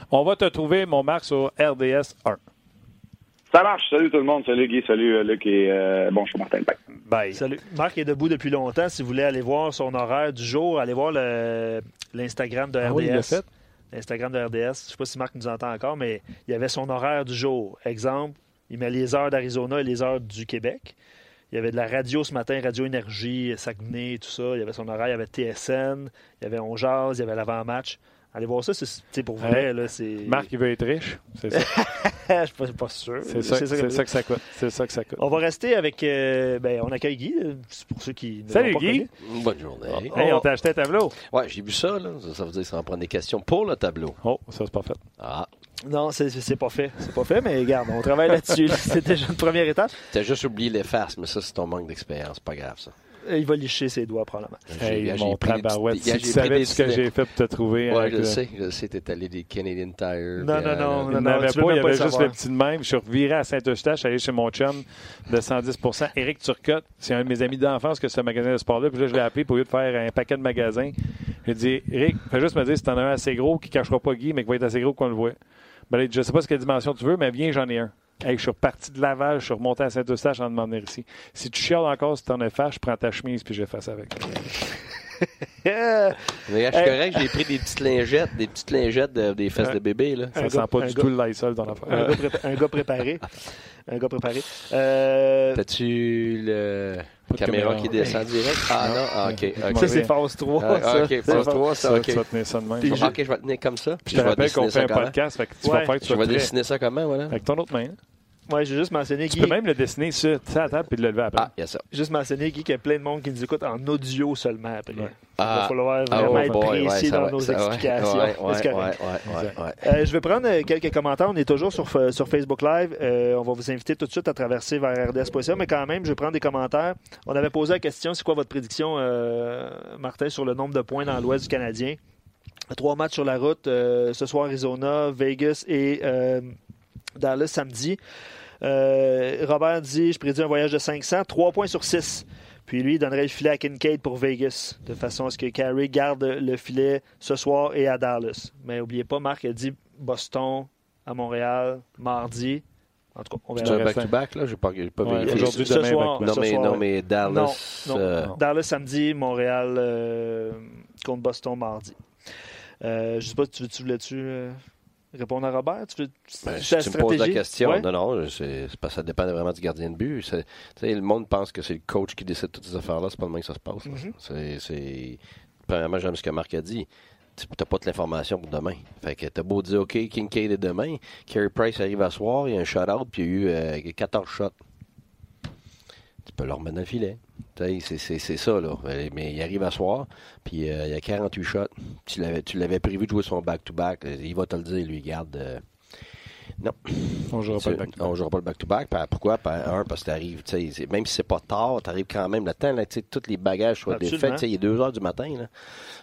on va te trouver, mon Marc, sur RDS 1. Ça marche. Salut tout le monde. Salut Guy. Salut Luc et bon, je suis Martin. Bye. Bye. Salut. Marc est debout depuis longtemps. Si vous voulez aller voir son horaire du jour, allez voir l'Instagram de RDS. Ah oui, il fait. L'Instagram de RDS. Je ne sais pas si Marc nous entend encore, mais il y avait son horaire du jour. Exemple, il met les heures d'Arizona et les heures du Québec. Il y avait de la radio ce matin, Radio Énergie, Saguenay, tout ça. Il y avait son horaire, il y avait TSN, il y avait On il y avait l'avant-match. Allez voir ça, c'est pour vrai. Là, Marc, il veut être riche, c'est ça? Je suis pas, pas, sûr. C'est ça, ça, que ça coûte. C'est ça que ça coûte. On va rester avec... Euh, ben, on accueille Guy, pour ceux qui Salut Guy! Bonne journée. Hey, on t'a acheté un tableau. Ouais, j'ai vu ça, là. Ça, veut dire que ça en prend des questions pour le tableau. Oh, ça, c'est pas fait. Ah. Non, c'est pas fait. C'est pas fait, mais regarde, on travaille là-dessus. C'était déjà une première étape. T'as juste oublié les faces, mais ça, c'est ton manque d'expérience. Pas grave, ça. Euh, il va licher ses doigts, probablement. Hey, mon tabarouette, si tu savais ce que j'ai fait pour te trouver. Oui, je sais. Je sais, t'es allé des Canadian Tire. Non, non, non. Il n'y avait pas, il y avait juste le petit de même. Je suis reviré à Saint-Eustache, allé chez mon chum de 110 Éric Turcotte, c'est un de mes amis d'enfance que ce magasin de sport-là. Puis là, je l'ai appelé pour lui de faire un paquet de magasins. J'ai dit, Éric, fais juste me dire si t'en as un assez gros qui ne cachera pas Guy, mais qui va être assez gros qu'on le voit. Ben, je ne sais pas ce quelle dimension tu veux, mais viens, j'en ai un. Je suis reparti de Laval, je suis remonté à Saint-Eustache en demandant ici. Si tu chiales encore, si tu en es fâche, je prends ta chemise puis je fais avec. Mais je suis correct, j'ai pris des petites lingettes, des petites lingettes des fesses de bébé. Là. Ça sent pas du tout le Lysol dans l'affaire. Un, gars un gars préparé. un gars préparé. Euh... T'as-tu le caméra, qui descend direct? Ah non, ah, ok. Ça, c'est phase 3. Ah, ça. ok, phase 3, ça, ok. Tu vas tenir ça de même. Je... Ok, je vais tenir comme ça. Puis je te rappelle qu'on fait un podcast, fait que tu vas faire que tu Je vais dessiner ça comment, voilà? Avec ton autre main. Ouais, j'ai juste mentionné Tu Guy. peux même le dessiner sur ta table puis le lever après. Ah, il y a ça. Juste mentionner Guy qu'il y a plein de monde qui nous écoute en audio seulement après. Ouais. Il va Ah. falloir Ah, vraiment oh être boy, précis ouais, dans va, nos explications. Ouais. Euh, je vais prendre euh, quelques commentaires. On est toujours sur, euh, sur Facebook Live. Euh, on va vous inviter tout de suite à traverser vers RDS.ca, mais quand même, je vais prendre des commentaires. On avait posé la question c'est quoi votre prédiction, euh, Martin, sur le nombre de points dans l'Ouest du Canadien? Trois matchs sur la route euh, ce soir, Arizona, Vegas et euh, Dallas samedi. Euh, Robert dit je prédis un voyage de 500, 3 points sur 6. Puis lui, il donnerait le filet à Kincaid pour Vegas, de façon à ce que Carey garde le filet ce soir et à Dallas. Mais n'oubliez pas, Marc a dit Boston à Montréal mardi. En tout cas, on C'est verra. un back-to-back, là? J'ai pas, pas Ouais, vérifié. aujourd'hui, demain, soir, back-to-back. Non, mais, soir, non, mais Dallas. Non, non. euh, Dallas samedi, Montréal euh, contre Boston mardi. Euh, je sais pas, tu, tu voulais-tu euh, répondre à Robert? Tu, veux, Ben, si tu me poses la question, Ouais. non, non, c'est c'est parce que ça dépend vraiment du gardien de but. C'est- tu sais, le monde pense que c'est le coach qui décide toutes ces affaires-là. C'est pas le même que ça se passe. Mhm. C'est- c'est- Premièrement, j'aime ce que Marc a dit. Tu n'as pas de l'information pour demain. Fait que t'as beau dire, OK, Kincaid est demain. Carey Price arrive à soir, il y a un shutout, puis il y a eu euh, 14 shots. Tu peux le remettre dans le filet. C'est ça, là. Euh, Mais il arrive à soir, puis euh, il y a 48 shots. Tu l'avais prévu de jouer son back-to-back. Il va te le dire, lui, garde. euh, non. On jouera pas le C'est- back On jouera pas le back-to-back. Pourquoi? Un, parce que t'arrives, tu sais, c'est- même si c'est pas tard, t'arrives quand même le temps, là, tu sais, tous les bagages soient défaits. Il est 2 heures du matin, là.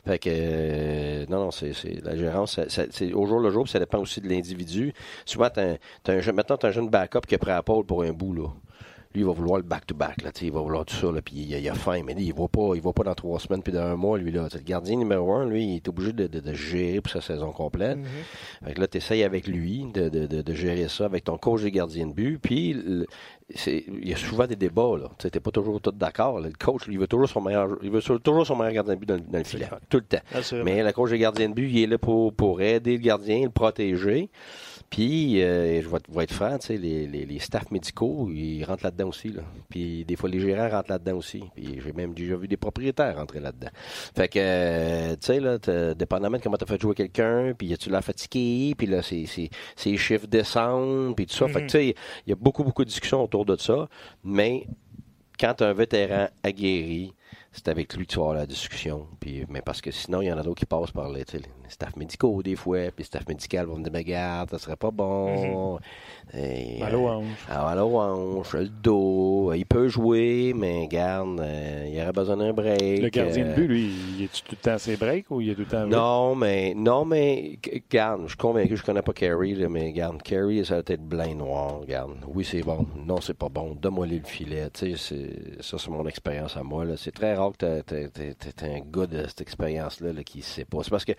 Fait que, euh, non, non, c'est la gérance, c'est au jour le jour, puis ça dépend aussi de l'individu. Souvent, t'as un, t'as un, jeune- maintenant, t'as un jeune backup qui est prêt à pôle pour un bout, là. Lui, il va vouloir le back-to-back, là, tu sais, il va vouloir tout ça, là, puis il, il a faim, mais lui, il va pas, il va pas dans trois semaines puis dans un mois, lui, là. Le gardien numéro un, lui, il est obligé de, de, de gérer pour sa saison complète. Mhm. Fait que là, tu essayes avec lui de, de, de, de gérer ça avec ton coach des gardiens de but. Puis, il y a souvent des débats. là. Tu n'es pas toujours tout d'accord. Le coach, lui, il veut toujours son meilleur, il veut toujours son meilleur gardien de but dans, le- dans le filet. Tout le temps. Assurément. Mais le coach des gardiens de but, il est là pour, pour aider le gardien, le protéger. Puis, euh, je vais, vais être franc, tu sais, les, les, les staffs médicaux, ils rentrent là-dedans aussi. Là. Puis, des fois, les gérants rentrent là-dedans aussi. Puis, j'ai même déjà vu des propriétaires rentrer là-dedans. Fait que, euh, tu sais, là, dépendamment de comment tu as fait jouer quelqu'un, puis tu l'as fatigué, puis là, ses, ses, ses chiffres descendent, puis tout ça. Fait que, tu sais, il y a beaucoup, beaucoup de discussions autour de ça. Mais, quand un vétéran aguerri, c'est avec lui que tu vas avoir la discussion. Puis, mais parce que sinon, il y en a d'autres qui passent par les, tu staffs médicaux des fois, puis les staffs médicaux vont me dire, mais regarde, ça serait pas bon. Et, aux hanches. ah, mal aux hanches, le dos. Il peut jouer, mais garde, euh, il aurait besoin d'un break. Le gardien de euh, but, lui, il est tout le temps à ses breaks ou il est tout le temps. non, mais non, mais garde, je suis convaincu, je connais pas Carey, là, mais garde, Carey, ça a tête blanc noir, garde. Oui, c'est bon. Non, c'est pas bon. Donne-moi le filet. Tu sais, c'est- ça, c'est mon expérience à moi. là. C'est très rare que t'as un gars de cette expérience-là là, qui sait pas. C'est parce que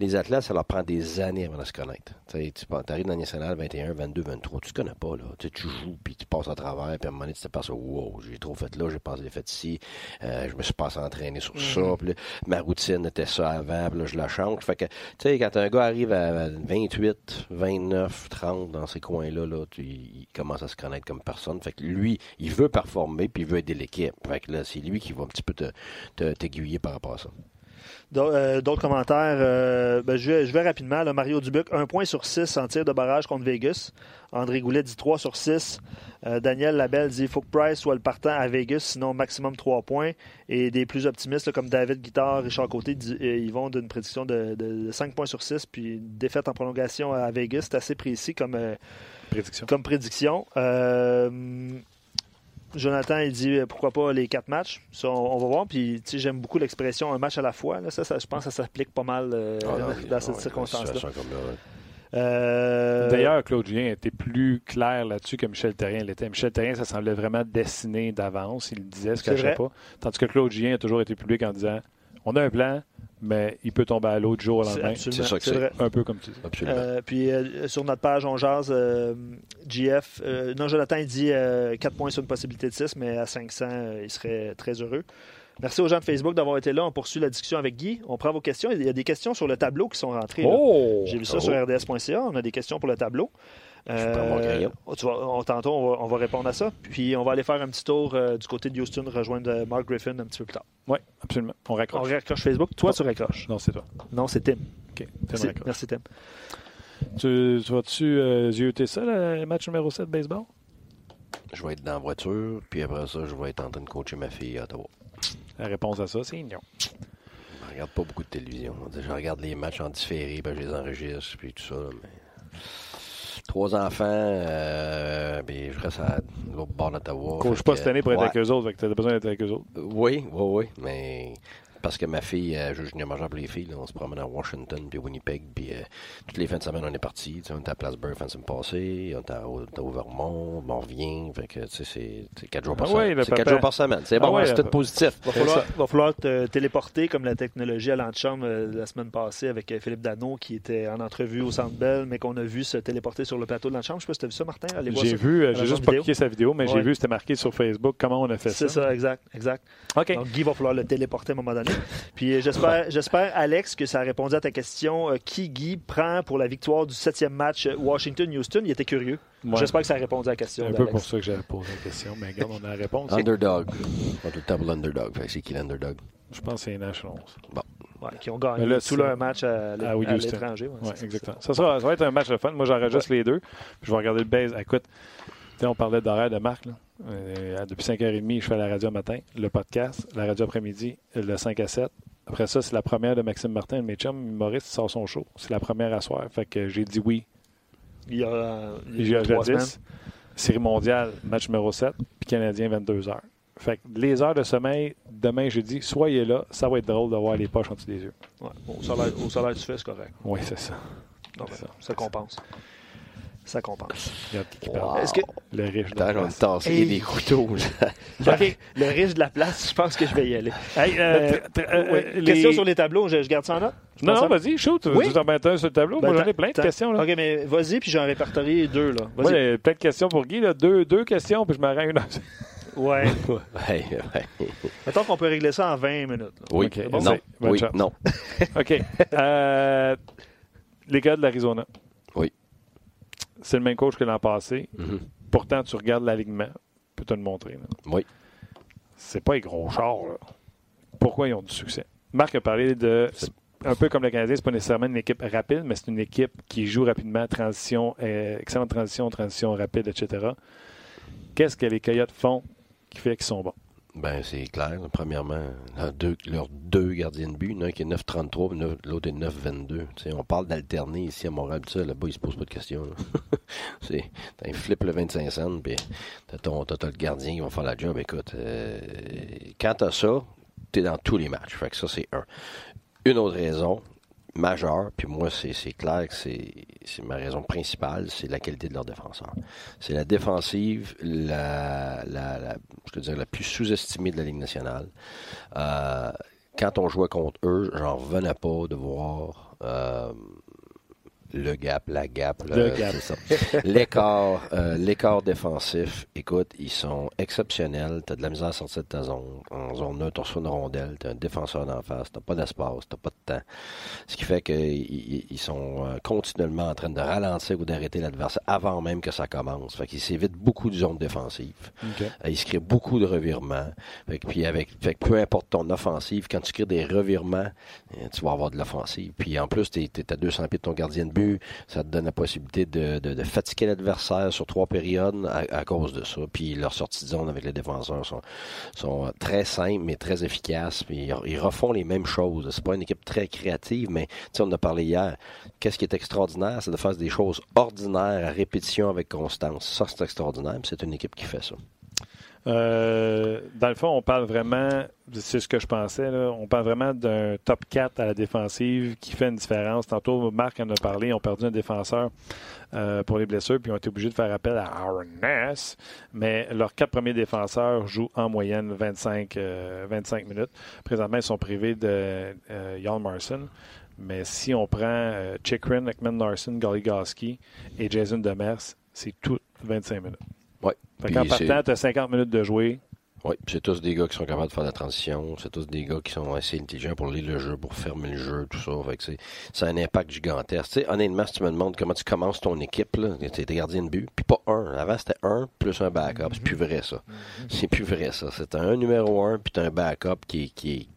les athlètes, ça leur prend des années avant de se connaître. Tu sais, tu arrives dans la nationale 21, 22, 23, tu te connais pas, là. Tu joues, puis tu passes à travers, puis à un moment donné, tu te passes, wow, j'ai trop fait là, j'ai pas assez fait ici, euh, je me suis pas entraîné sur ça, puis là, ma routine était ça avant, puis là, je la change. Fait que, tu sais, quand un gars arrive à 28, 29, 30 dans ces coins-là, là, il commence à se connaître comme personne. Fait que lui, il veut performer, puis il veut aider l'équipe. Fait que là, c'est lui qui va un petit peu te- te- t'aiguiller par rapport à ça. Euh, D'autres commentaires. euh, ben, je, vais, je vais rapidement. là. Mario Dubuc, 1 point sur 6 en tir de barrage contre Vegas. André Goulet dit 3 sur 6. Euh, Daniel Labelle dit il faut que Price soit le partant à Vegas, sinon maximum 3 points. Et des plus optimistes là, comme David Guittard, Richard Côté, dit- euh, ils vont d'une prédiction de, de 5 points sur 6. Puis une défaite en prolongation à Vegas. C'est assez précis comme, euh, Prédiction. comme prédiction. Jonathan, il dit euh, pourquoi pas les quatre matchs? Ça, on, on va voir. Puis, tu sais, j'aime beaucoup l'expression un match à la fois. Là. Ça, ça, je pense que ça s'applique pas mal euh, Ah, non, dans non, cette une circonstance-là. Euh, D'ailleurs, Claude Julien était plus clair là-dessus que Michel Terrien l'était. Michel Terrien, ça semblait vraiment dessiné d'avance. Il le disait, C'est cachait vrai. pas. Tandis que Claude Julien a toujours été public en disant on a un plan, mais il peut tomber à l'autre jour au lendemain. C'est ça que c'est. Un peu comme tu dis. Absolument. Euh, puis euh, sur notre page, on jase euh, GF. euh, non, Jonathan, il dit euh, 4 points sur une possibilité de 6, mais à 500, euh, il serait très heureux. Merci aux gens de Facebook d'avoir été là. On poursuit la discussion avec Guy. On prend vos questions. Il y a des questions sur le tableau qui sont rentrées. Oh! J'ai vu ça Oh. sur rds.ca. On a des questions pour le tableau. Crayon. tu vas- on- tantôt, on va, on va répondre à ça. Puis on va aller faire un petit tour euh, du côté de Houston, rejoindre euh, Mark Griffin un petit peu plus tard. Oui, absolument. On On raccroche. raccroche Facebook. Toi, tu raccroches. Non, c'est toi. Non, c'est Tim. OK. Tim Merci, raccroche. Merci, Tim. Tu, tu vas-tu euh, zioter ça, le match numéro 7 de baseball? Je vais être dans la voiture, puis après ça, je vais être en train de coacher ma fille à Ottawa. La réponse à ça, c'est non. Je regarde pas beaucoup de télévision. Je regarde les matchs en différé, puis je les enregistre, puis tout ça. là, mais... Trois enfants, euh, puis je reste à l'autre bord d'Ottawa. Coach pas cette année pour être avec eux autres, que t'as besoin d'être avec eux autres. Oui, oui, oui, mais parce que ma fille euh, joue junior majeur pour les filles. là. on se promène à Washington puis Winnipeg, puis euh, toutes les fins de semaine, on est parti. On était à Plattsburgh fin de semaine passée, on était à- au, au Vermont, on revient. Fait que, tu sais, c'est c'est quatre jours par Ah semaine. C'est quatre jours par semaine. C'est Ah bon, ouais, c'est le- tout positif. Va falloir, va falloir te téléporter comme la technologie à l'antichambre euh, la semaine passée avec euh, Philippe Dano qui était en entrevue au Centre Bell, mais qu'on a vu se téléporter sur le plateau de l'antichambre. Je sais pas si tu as vu ça, Martin? J'ai ça. vu, euh, j'ai juste pas cliqué sa vidéo, mais j'ai vu, c'était marqué sur Facebook comment on a fait C'est ça. ça, exact, exact. OK. Donc, Guy va falloir le téléporter à un moment donné. Puis euh, j'espère, j'espère, Alex, que ça a répondu à ta question. Euh, qui Guy prend pour la victoire du septième match euh, Washington-Houston? Il était curieux. Ouais. J'espère que ça a répondu à la question. C'est un peu pour ça que j'avais posé la question, mais regarde, on a la réponse. Underdog. On a tout le temps pour l'underdog. Fait que c'est qui l'underdog? Je pense que c'est les Nationals. Ouais, qui ont gagné là, tout leur match à, à à Houston. l'étranger. ouais, exactement. Ça, sera- ça va être un match de fun. Moi, j'enregistre les deux. Je vais regarder le base. Écoute, on parlait d'horaire de Marc. Là. Euh, depuis 5h30, je fais la radio matin, le podcast, la radio après-midi, le 5 à 7. Après ça, c'est la première de Maxime Martin, mes chums. Maurice sort son show. C'est la première à soir. Fait que j'ai dit oui. Il y a, il y a. Série mondiale, match numéro 7, puis Canadien 22h. Fait que les heures de sommeil, demain, jeudi, soyez là. Ça va être drôle de voir les poches en dessous des yeux. Ouais, au, salaire, au salaire tu fais, c'est correct. Oui, c'est ça. Ça. ça compense. Ça compense. Wow. Est-ce que Le riche. de me place. tasser Hey. des couteaux. là. Le riche de la place, je pense que je vais y aller. Hey, euh, euh, ouais, les- Question sur les tableaux, je, je garde ça en note? Non, non, vas-y, shoot. Tu Oui? veux en mettre un sur le tableau? Ben, Moi, j'en ai plein de questions. Là. OK, mais vas-y, puis j'en répertorie deux. Là. Moi, Vas-y. j'ai plein de questions pour Guy. Là. Deux, deux questions, puis je me rends une. Ouais. Ouais, ouais. Mettons qu'on peut régler ça en 20 minutes. là. Oui, Ok, non, oui, non. OK. Euh, les gars de l'Arizona. C'est le même coach que l'an passé. Mhm. Pourtant, tu regardes l'alignement. Je peux te le montrer. là. Oui. C'est pas les gros chars. là. Pourquoi ils ont du succès? Marc a parlé de. Un peu comme le Canadien, c'est pas nécessairement une équipe rapide, mais c'est une équipe qui joue rapidement, transition, euh, excellente transition, transition rapide, etc. Qu'est-ce que les Coyotes font qui fait qu'ils sont bons? Ben, c'est clair. Premièrement, leurs deux, gardiens de but, il y en a un qui est 9,33, puis neuf- l'autre est 9,22. Tu sais, on parle d'alterner ici à Montréal, ça, là-bas, ils se posent pas de questions. c'est, un flip le 25 cents, puis t'as, ton, t'as le gardien qui va faire la job. Écoute, euh, quand t'as ça, t'es dans tous les matchs. Fait que ça, c'est un. Une autre raison majeure, puis moi, c'est, clair que c'est, ma raison principale, c'est la qualité de leurs défenseurs. C'est la défensive, la, la, je dirais, la plus sous-estimée de la Ligue nationale. Euh, quand on jouait contre eux, j'en revenais pas de voir euh, le gap, la gap, Le gap. c'est ça. l'écart, euh, l'écart défensif. Écoute, ils sont exceptionnels. T'as de la misère à sortir de ta zone. En zone 1, tu reçois une rondelle, t'as un défenseur d'en face, t'as pas d'espace, t'as pas de temps. Ce qui fait qu'ils ils sont euh, continuellement en train de ralentir ou d'arrêter l'adversaire avant même que ça commence. Fait qu'ils s'évitent beaucoup de zones défensives. Euh, il se crée beaucoup de revirements. Fait que, puis avec, fait que peu importe ton offensive, quand tu crées des revirements, euh, tu vas avoir de l'offensive. Puis en plus, tu es, à 200 pieds de ton gardien de but. Ça te donne la possibilité de, fatiguer l'adversaire sur trois périodes à, cause de ça. Puis leurs sorties de zone avec les défenseurs sont, très simples, mais très efficaces. Puis ils, refont les mêmes choses. C'est pas une équipe très créative, mais on en a parlé hier. Qu'est-ce qui est extraordinaire, c'est de faire des choses ordinaires à répétition avec constance. Ça, c'est extraordinaire. C'est une équipe qui fait ça. Euh, dans le fond, on parle vraiment, c'est ce que je pensais, on parle vraiment d'un top 4 à la défensive qui fait une différence. Tantôt, Marc en a parlé, ils ont perdu un défenseur euh, pour les blessures, puis ont été obligés de faire appel à Aaron Ness. Mais leurs quatre premiers défenseurs jouent en moyenne 25, euh, 25 minutes. Présentement, ils sont privés de Jan Marson. Mais si on prend Chikrin, Ekman Larson, Goligoski et Jason Demers, c'est tout 25 minutes. Ouais. Fait qu'en partant, tu as 50 minutes de jouer, Oui, c'est tous des gars qui sont capables de faire la transition. C'est tous des gars qui sont assez intelligents pour lire le jeu, pour fermer le jeu, tout ça. Fait que c'est un impact gigantesque. Tu sais, honnêtement, si tu me demandes comment tu commences ton équipe, tu es gardien de but, puis pas un. Avant, c'était un plus un backup. C'est plus vrai, ça. C'est plus vrai, ça. C'est un numéro un, puis un backup qui, qui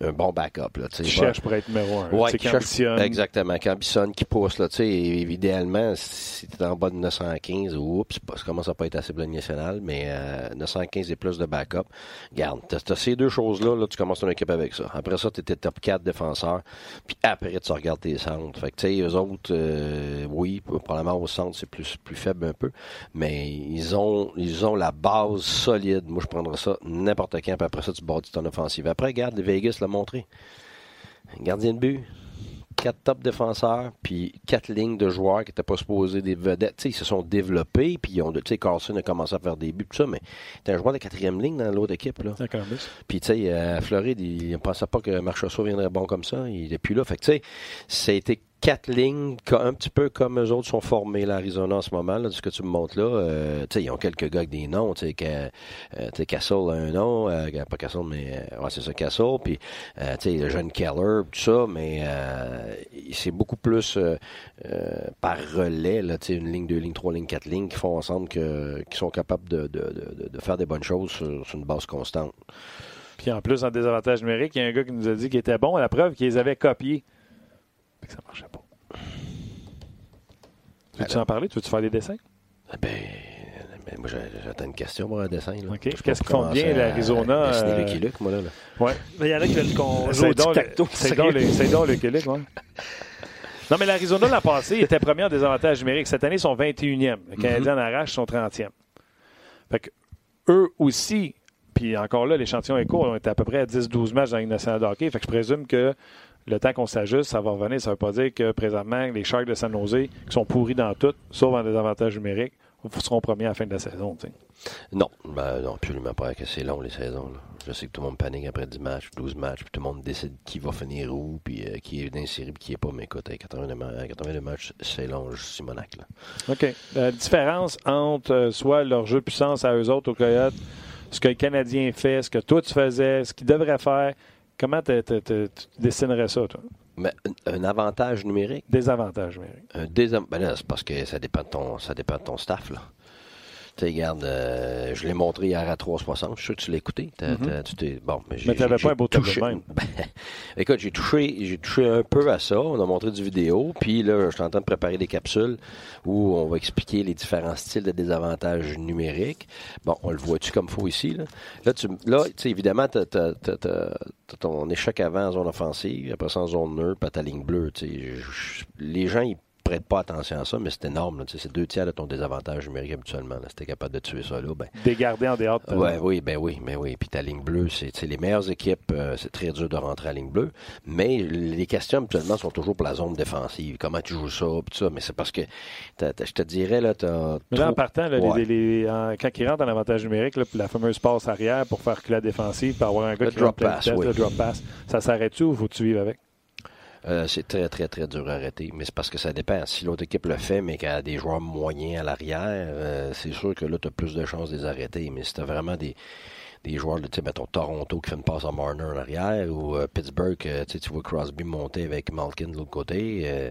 est un bon backup. Là, tu cherches pour être numéro un. Oui, qui cherche, exactement. Qui ambitionne, qui pousse. Là, tu sais, idéalement, si tu en bas de 915, oups, ça commence à pas être assez bleu national, mais euh, 915 et plus de backup backup. Garde, ces deux choses-là, là, tu commences ton équipe avec ça. Après ça, tu étais top 4 défenseurs. Puis après, tu regardes tes centres. Fait que, tu sais, eux autres, euh, oui, probablement au centre, c'est plus, plus faible un peu. Mais ils ont, ils ont la base solide. Moi, je prendrais ça n'importe quand. Puis après ça, tu bâtis ton offensive. Après, regarde, Vegas l'a montré. Gardien de but, quatre top défenseurs, puis quatre lignes de joueurs qui n'étaient pas supposés des vedettes. ils se sont développés, puis ils ont, Carlson a commencé à faire des buts, tout ça, mais t'es un joueur de quatrième ligne dans l'autre équipe. Là. Puis, tu sais, à Floride, il ne pensait pas que Marchessault viendrait bon comme ça. Il n'est plus là. Fait que, tu sais, ça a été quatre lignes, un petit peu comme eux autres sont formés, l'Arizona en ce moment, là, de ce que tu me montres là. Euh, ils ont quelques gars avec des noms. Tu sais, euh, Castle a un nom, euh, pas Castle, mais ouais, c'est ça, Castle. Puis, tu le jeune Keller, tout ça, mais c'est beaucoup plus par relais, là, une ligne, deux lignes, trois lignes, quatre lignes qui font ensemble que, qui sont capables de, de, de, faire des bonnes choses sur, une base constante. Puis en plus, en désavantage numérique, il y a un gars qui nous a dit qu'il était bon la preuve qu'ils avait copiés que ça marchait pas. Tu veux-tu en parler? Tu veux-tu faire des dessins? Eh ben, ben, moi, j'attends une question pour un dessin. Qu'est-ce qu'ils font bien, l'Arizona? C'est euh... Lucky Luke, moi, là. Ouais. Mais il y en a qui veulent qu'on joue au C'est donc Lucky Luke, ouais. Non, mais l'Arizona, l'an passé, il était premier en désavantage numérique. Cette année, ils sont 21e. Le Canadien mm-hmm. en arrache son 30e. Fait que eux aussi, puis encore là, l'échantillon est court, on était à peu près à 10-12 matchs dans une nationale de hockey. Fait que je présume que le temps qu'on s'ajuste, ça va revenir. Ça ne veut pas dire que présentement, les Sharks de San Jose, qui sont pourris dans tout, sauf en désavantage numériques, seront premiers à la fin de la saison. Non, ben, non, absolument pas. que C'est long, les saisons. Je sais que tout le monde panique après 10 matchs, 12 matchs, puis tout le monde décide qui va finir où, puis euh, qui est série, puis qui n'est pas. Mais écoute, 82, matchs, c'est long, Simonac. Là. OK. La différence entre euh, soit leur jeu de puissance à eux autres, au Coyote, ce que le Canadien fait, ce que toi tu faisais, ce qu'il devrait faire, Comment tu dessinerais ça, toi? Mais un, avantage numérique? Désavantage numérique. Un. Ben c'est parce que ça dépend de ton, ça dépend de ton staff, là. Tu regarde, euh, je l'ai montré hier à 360. Je suis sûr que tu l'as écouté. Mm-hmm. tu t'es, bon, mais tu n'avais pas un beau touché, même. Ben, écoute, j'ai touché, j'ai touché un peu à ça. On a montré du vidéo. Puis là, je suis en train de préparer des capsules où on va expliquer les différents styles de désavantages numériques. Bon, on le voit-tu comme faut ici? Là, là, tu, là évidemment, tu as, ton échec avant en zone offensive, après ça en zone neutre, puis ta ligne bleue. les gens, ils prête pas attention à ça, mais c'est énorme. C'est deux tiers de ton désavantage numérique habituellement. Si tu es capable de tuer ça là, ben. Dégarder en dehors de ouais, Oui, ben oui, ben oui. Puis ta ligne bleue, c'est les meilleures équipes, euh, c'est très dur de rentrer à la ligne bleue. Mais les questions habituellement sont toujours pour la zone défensive. Comment tu joues ça, pis ça. Mais c'est parce que je te dirais, là, as Mais là, en partant, là, les, quand ils rentrent en avantage numérique, là, la fameuse passe arrière pour faire que la défensive, pour avoir un gars qui drop pass, le drop pass, ça s'arrête-tu ou faut-tu vivre avec? Euh, c'est très, très, très dur à arrêter. Mais c'est parce que ça dépend. Si l'autre équipe le fait, mais qu'elle a des joueurs moyens à l'arrière, euh, c'est sûr que là, tu plus de chances de les arrêter. Mais si tu vraiment des, des joueurs de, mettons, Toronto qui fait une passe à Marner en arrière, ou euh, Pittsburgh, tu vois Crosby monter avec Malkin de l'autre côté,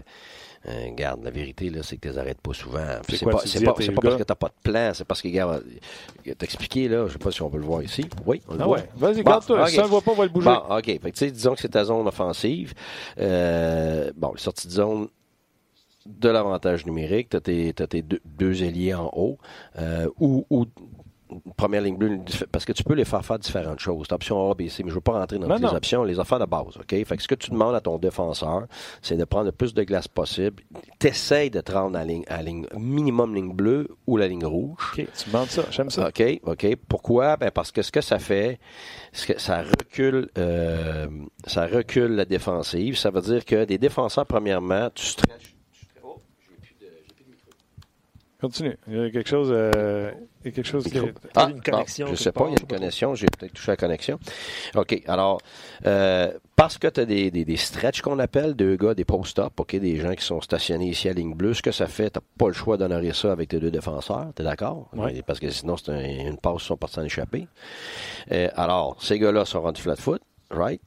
euh, garde, la vérité, là, c'est que tu les arrêtes pas souvent. C'est pas, pas, pas parce que t'as pas de plan, c'est parce que, regarde, t'expliquer, là, je sais pas si on peut le voir ici. Oui, on le ah voit. Ouais. Vas-y, garde-toi. Si on le voit pas, on va le bouger. Bon, OK. Fait que, disons que c'est ta zone offensive. Euh, bon, les sorties de zone de l'avantage numérique, tu as tes, tes deux, deux, ailiers en haut, euh, ou, ou première ligne bleue, parce que tu peux les faire faire différentes choses. option A, B, C, mais je ne veux pas rentrer dans toutes les options, les affaires de base, OK? Fait que ce que tu demandes à ton défenseur, c'est de prendre le plus de glace possible. T'essayes de te rendre à ligne, à ligne minimum ligne bleue ou la ligne rouge. OK, tu demandes ça, j'aime ça. OK, OK. Pourquoi? Ben parce que ce que ça fait, que ça recule, euh, ça recule la défensive. Ça veut dire que des défenseurs, premièrement, tu stretches Continue. Il y a quelque chose. Euh, il y a quelque chose qui... Ah, une connexion. je ne sais pas, il y a une connexion. J'ai peut-être touché la connexion. OK. Alors, euh, parce que tu as des, des, des stretches qu'on appelle, deux gars, des post-up, OK, des gens qui sont stationnés ici à ligne bleue, ce que ça fait, tu n'as pas le choix d'honorer ça avec tes deux défenseurs. Tu es d'accord? Oui. Parce que sinon, c'est un, une passe, ils sont partis en échapper. Euh, alors, ces gars-là sont rendus flat-foot, right?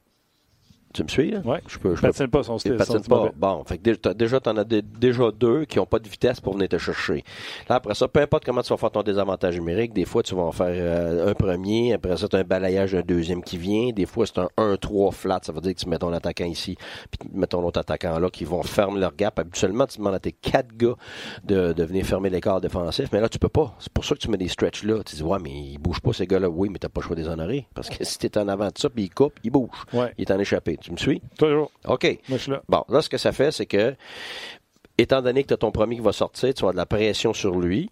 Tu me suis, là? Oui. Je peux, je patine pas son style. Pas. Bon, fait que déjà, tu en as déjà deux qui n'ont pas de vitesse pour venir te chercher. Là, après ça, peu importe comment tu vas faire ton désavantage numérique, des fois, tu vas en faire euh, un premier, après ça, tu as un balayage d'un deuxième qui vient. Des fois, c'est un 1-3 flat, ça veut dire que tu mets ton attaquant ici, puis tu mets ton autre attaquant là, qui vont fermer leur gap. Habituellement, tu demandes à tes quatre gars de, de venir fermer l'écart défensif, mais là, tu peux pas. C'est pour ça que tu mets des stretches là. Tu dis, ouais, mais ils bougent pas, ces gars-là. Oui, mais tu pas le choix de les honorer. Parce que si tu es en avant de ça, puis ils coupent, ils bougent. Ouais. Il est en échappé. Tu me suis? Toujours. OK. Moi, je suis là. Bon, là, ce que ça fait, c'est que, étant donné que tu as ton premier qui va sortir, tu vas avoir de la pression sur lui,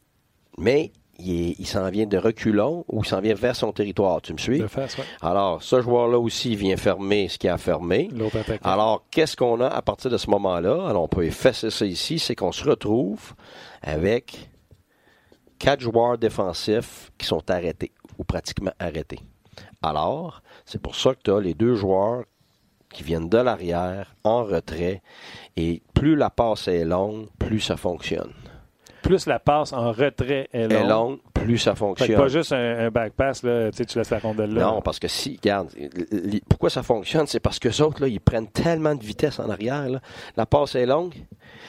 mais il, il s'en vient de reculons ou il s'en vient vers son territoire. Tu me suis? De face, ouais. Alors, ce joueur-là aussi vient fermer ce qu'il a fermé. L'autre. Alors, qu'est-ce qu'on a à partir de ce moment-là? Alors, on peut effacer ça ici, c'est qu'on se retrouve avec quatre joueurs défensifs qui sont arrêtés ou pratiquement arrêtés. Alors, c'est pour ça que tu as les deux joueurs qui viennent de l'arrière, en retrait, et plus la passe est longue, plus ça fonctionne. Plus la passe en retrait est longue, est longue plus ça fonctionne. pas juste un, un back pass, là, tu laisses la rondelle là. Non, parce que si, regarde, pourquoi ça fonctionne, c'est parce que les autres, là, ils prennent tellement de vitesse en arrière. là. La passe est longue,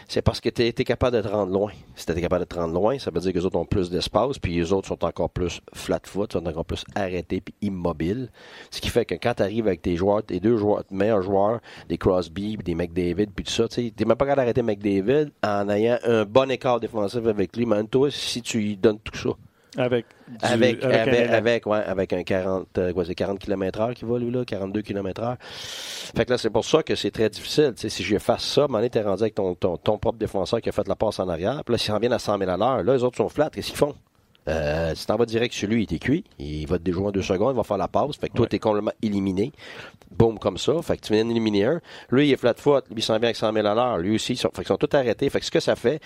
c'est parce que tu es, capable de te rendre loin. Si tu capable de te rendre loin, ça veut dire que les autres ont plus d'espace, puis les autres sont encore plus flat-foot, sont encore plus arrêtés puis immobiles. Ce qui fait que quand tu arrives avec tes joueurs, tes deux joueurs, meilleurs joueurs, des Crosby, puis des McDavid, puis tout ça, tu n'es même pas capable d'arrêter McDavid en ayant un bon écart défensif avec lui. Mais toi, si tu lui donnes tout ça, Avec, du- avec, un avec, élan. avec, ouais, avec un 40, euh, quoi, c'est 40 km heure qui va, lui, là, 42 km heure. Fait que là, c'est pour ça que c'est très difficile. Si je fasse ça, m'en t'es rendu avec ton, ton, ton propre défenseur qui a fait la passe en arrière. Puis là, s'ils en viennent à 100 000 à l'heure, là, les autres sont flats. Qu'est-ce qu'ils font? Euh, si t'en vas direct sur lui, il est cuit. Il va te déjouer en deux secondes, il va faire la passe. Fait que toi, Ouais. t'es complètement éliminé. Boum, comme ça. Fait que tu viens d'éliminer un. Lui, il est flat-foot. Lui, il s'en vient avec 100 000 à l'heure. Lui aussi, ils sont, fait qu'ils sont tous arrêtés. Fait que ce que ça fait,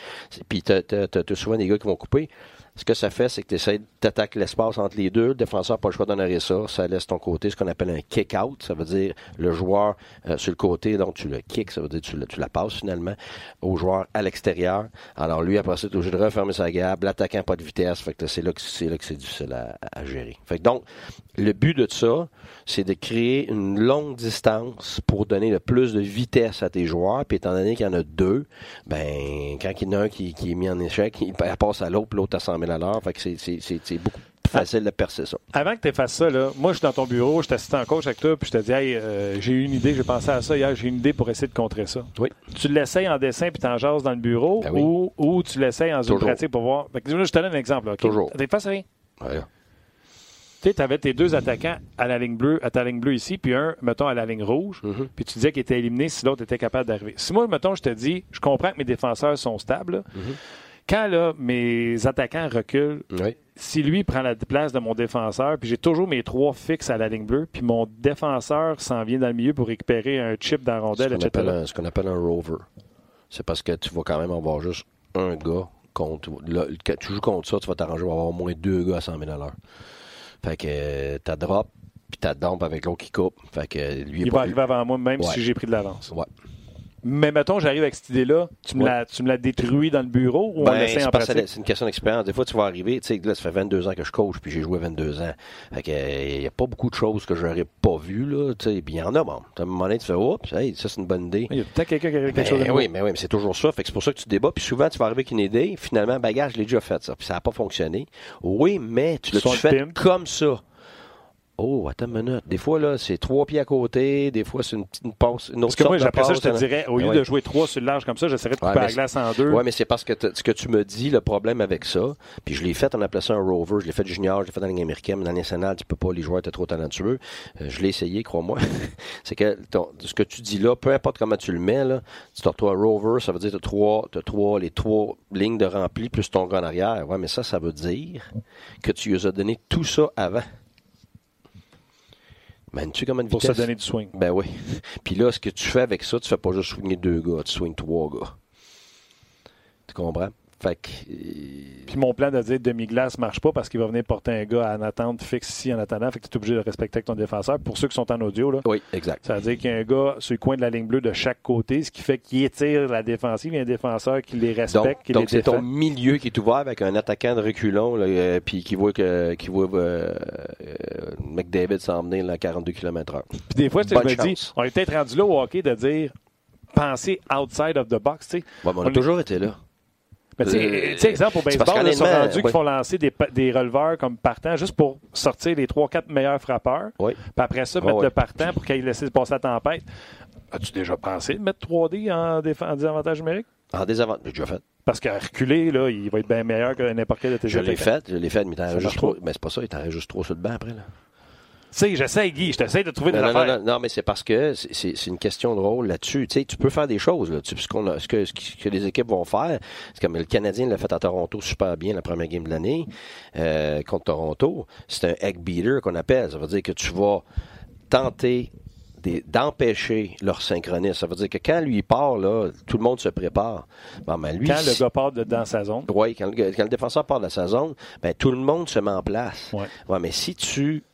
puis t'as- t'as souvent des gars qui vont couper. Ce que ça fait, c'est que tu d'attaquer l'espace entre les deux. Le défenseur n'a pas le choix d'honorer ça. Ça laisse ton côté, ce qu'on appelle un kick-out. Ça veut dire le joueur euh, sur le côté, donc tu le kick, ça veut dire tu, tu la passes finalement au joueur à l'extérieur. Alors lui, après ça, tu es obligé de refermer sa gabe. L'attaquant pas de vitesse. Fait c'est là que c'est difficile à, à gérer. Fait que donc, le but de ça, c'est de créer une longue distance pour donner le plus de vitesse à tes joueurs. Puis étant donné qu'il y en a deux, ben quand il y en a un qui, est mis en échec, il passe à l'autre, l'autre à 100 000 à l'heure. Fait que c'est, beaucoup plus facile de percer ça. Avant que tu fasses ça, là, moi, je suis dans ton bureau, je t'assiste en coach avec toi, puis je te dis, hey, euh, j'ai eu une idée, j'ai pensé à ça hier, j'ai une idée pour essayer de contrer ça. Oui. Tu l'essayes en dessin puis t'en jases dans le bureau, Ben oui. ou, ou tu l'essayes en Toujours. pratique pour voir. Fait que, je te donne un exemple. Là? Toujours. T'es face à rien. Tu sais, avais tes deux attaquants à la ligne bleue, à ta ligne bleue ici, puis un, mettons, à la ligne rouge, Mhm. puis tu disais qu'il était éliminé si l'autre était capable d'arriver. Si moi, mettons, je te dis, je comprends que mes défenseurs sont stables, là. Mhm. Quand là, mes attaquants reculent, Oui. si lui prend la place de mon défenseur, puis j'ai toujours mes trois fixes à la ligne bleue, puis mon défenseur s'en vient dans le milieu pour récupérer un chip dans la rondelle, qu'on, etc. appelle un, ce qu'on appelle un rover. C'est parce que tu vas quand même avoir juste un gars contre. là, quand tu joues contre ça, tu vas t'arranger pour avoir au moins deux gars à 100 000 à l'heure. Fait que euh, t'as drop, puis t'as dump avec l'autre qui coupe. Fait que euh, lui, Il pas- va arriver avant moi, même Ouais. si j'ai pris de l'avance. Ouais. Mais mettons, j'arrive avec cette idée-là, tu me Ouais. tu me l'as détruit dans le bureau ou on Ben, l'essaie c'est en pratique? c'est une question d'expérience. Des fois, tu vas arriver, tu sais, là, ça fait 22 ans que je coach, puis j'ai joué 22 ans. Fait que, il n'y a pas beaucoup de choses que j'aurais pas vues, là, tu sais. Puis il y en a, bon. À un moment donné, tu fais, oups, hey, ça, c'est une bonne idée. Il y a peut-être quelqu'un qui a quelque Ben chose de nouveau. oui, mais oui, mais c'est toujours ça. Fait que c'est pour ça que tu débats. Puis souvent, tu vas arriver avec une idée. Finalement, bagage, je l'ai déjà fait, ça. Puis ça n'a pas fonctionné. Oui, mais tu l'as fait pimp. comme ça? Oh, attends une minute. Des fois, là, c'est trois pieds à côté. Des fois, c'est une petite passe. Une autre Parce que moi, après ça, je te passe. dirais, au Ben lieu de jouer trois sur le large comme ça, j'essaierais de couper la glace en deux. Oui, mais c'est parce que ce que tu me dis, le problème avec ça, puis je l'ai fait, on appelait ça un rover, je l'ai fait junior, je l'ai fait dans la Ligue américaine, mais dans la nationale, tu peux pas, les joueurs étaient trop talentueux. Euh, je l'ai essayé, crois-moi. c'est que ton- ce que tu dis là, peu importe comment tu le mets, là, tu as toi rover, ça veut dire que tu as trois, t'as trois, les trois lignes de rempli plus ton gars en arrière. Ouais, mais ça, ça veut dire que tu lui as donné tout ça avant. Mènes-tu comment de pour vitesse? se donner du swing. Ben oui. Puis là, ce que tu fais avec ça, tu fais pas juste swinger deux gars, tu swings trois gars. Tu comprends? Fait que, Puis mon plan de dire demi-glace marche pas parce qu'il va venir porter un gars en attente fixe ici en attendant. Fait que tu es obligé de respecter ton défenseur. Pour ceux qui sont en audio, là, oui, exact. ça veut dire qu'il y a un gars sur le coin de la ligne bleue de chaque côté, ce qui fait qu'il étire la défensive. Il y a un défenseur qui les respecte, Donc, c'est ton milieu qui est ouvert avec un attaquant de reculon, là, euh, puis qui voit que qui voit euh, euh, McDavid s'emmener à 42 km/h. Puis des fois, je me dis, on est peut-être rendu là au hockey de dire penser outside of the box. tu sais. Bon, mais on On a toujours été là. Mais tu sais, Euh, tu sais, exemple, au baseball, ils sont rendus ouais. qu'ils font lancer des, des releveurs comme partant juste pour sortir les 3-4 meilleurs frappeurs. Oui. Puis après ça, mettre le partant pour qu'il laisse passer la tempête. As-tu déjà pensé de mettre 3D en, désavantage numérique? En désavantage, j'ai déjà fait. Parce qu'à reculer, là, il va être bien meilleur que n'importe quel de tes Je l'ai fait, je l'ai fait, mais t'en juste trop. Mais c'est pas ça, il t'en juste trop sur le banc après. Là. Tu sais, j'essaie, Guy, je t'essaie de trouver des Non, non, affaires. non, non, mais c'est parce que c'est- une question de rôle là-dessus. Tu sais, tu peux faire des choses. Là. Tu ce, qu'on a- ce que, ce que les équipes vont faire, c'est comme le Canadien l'a fait à Toronto super bien la première game de l'année euh, contre Toronto. C'est un egg beater qu'on appelle. Ça veut dire que tu vas tenter d'empêcher leur synchronisme. Ça veut dire que quand lui part, là, tout le monde se prépare. Bon, ben, lui, Quand le gars part de- dans sa zone, oui, quand le, quand le défenseur part de sa zone, ben, tout le monde se met en place. Ouais. Ouais, mais si tu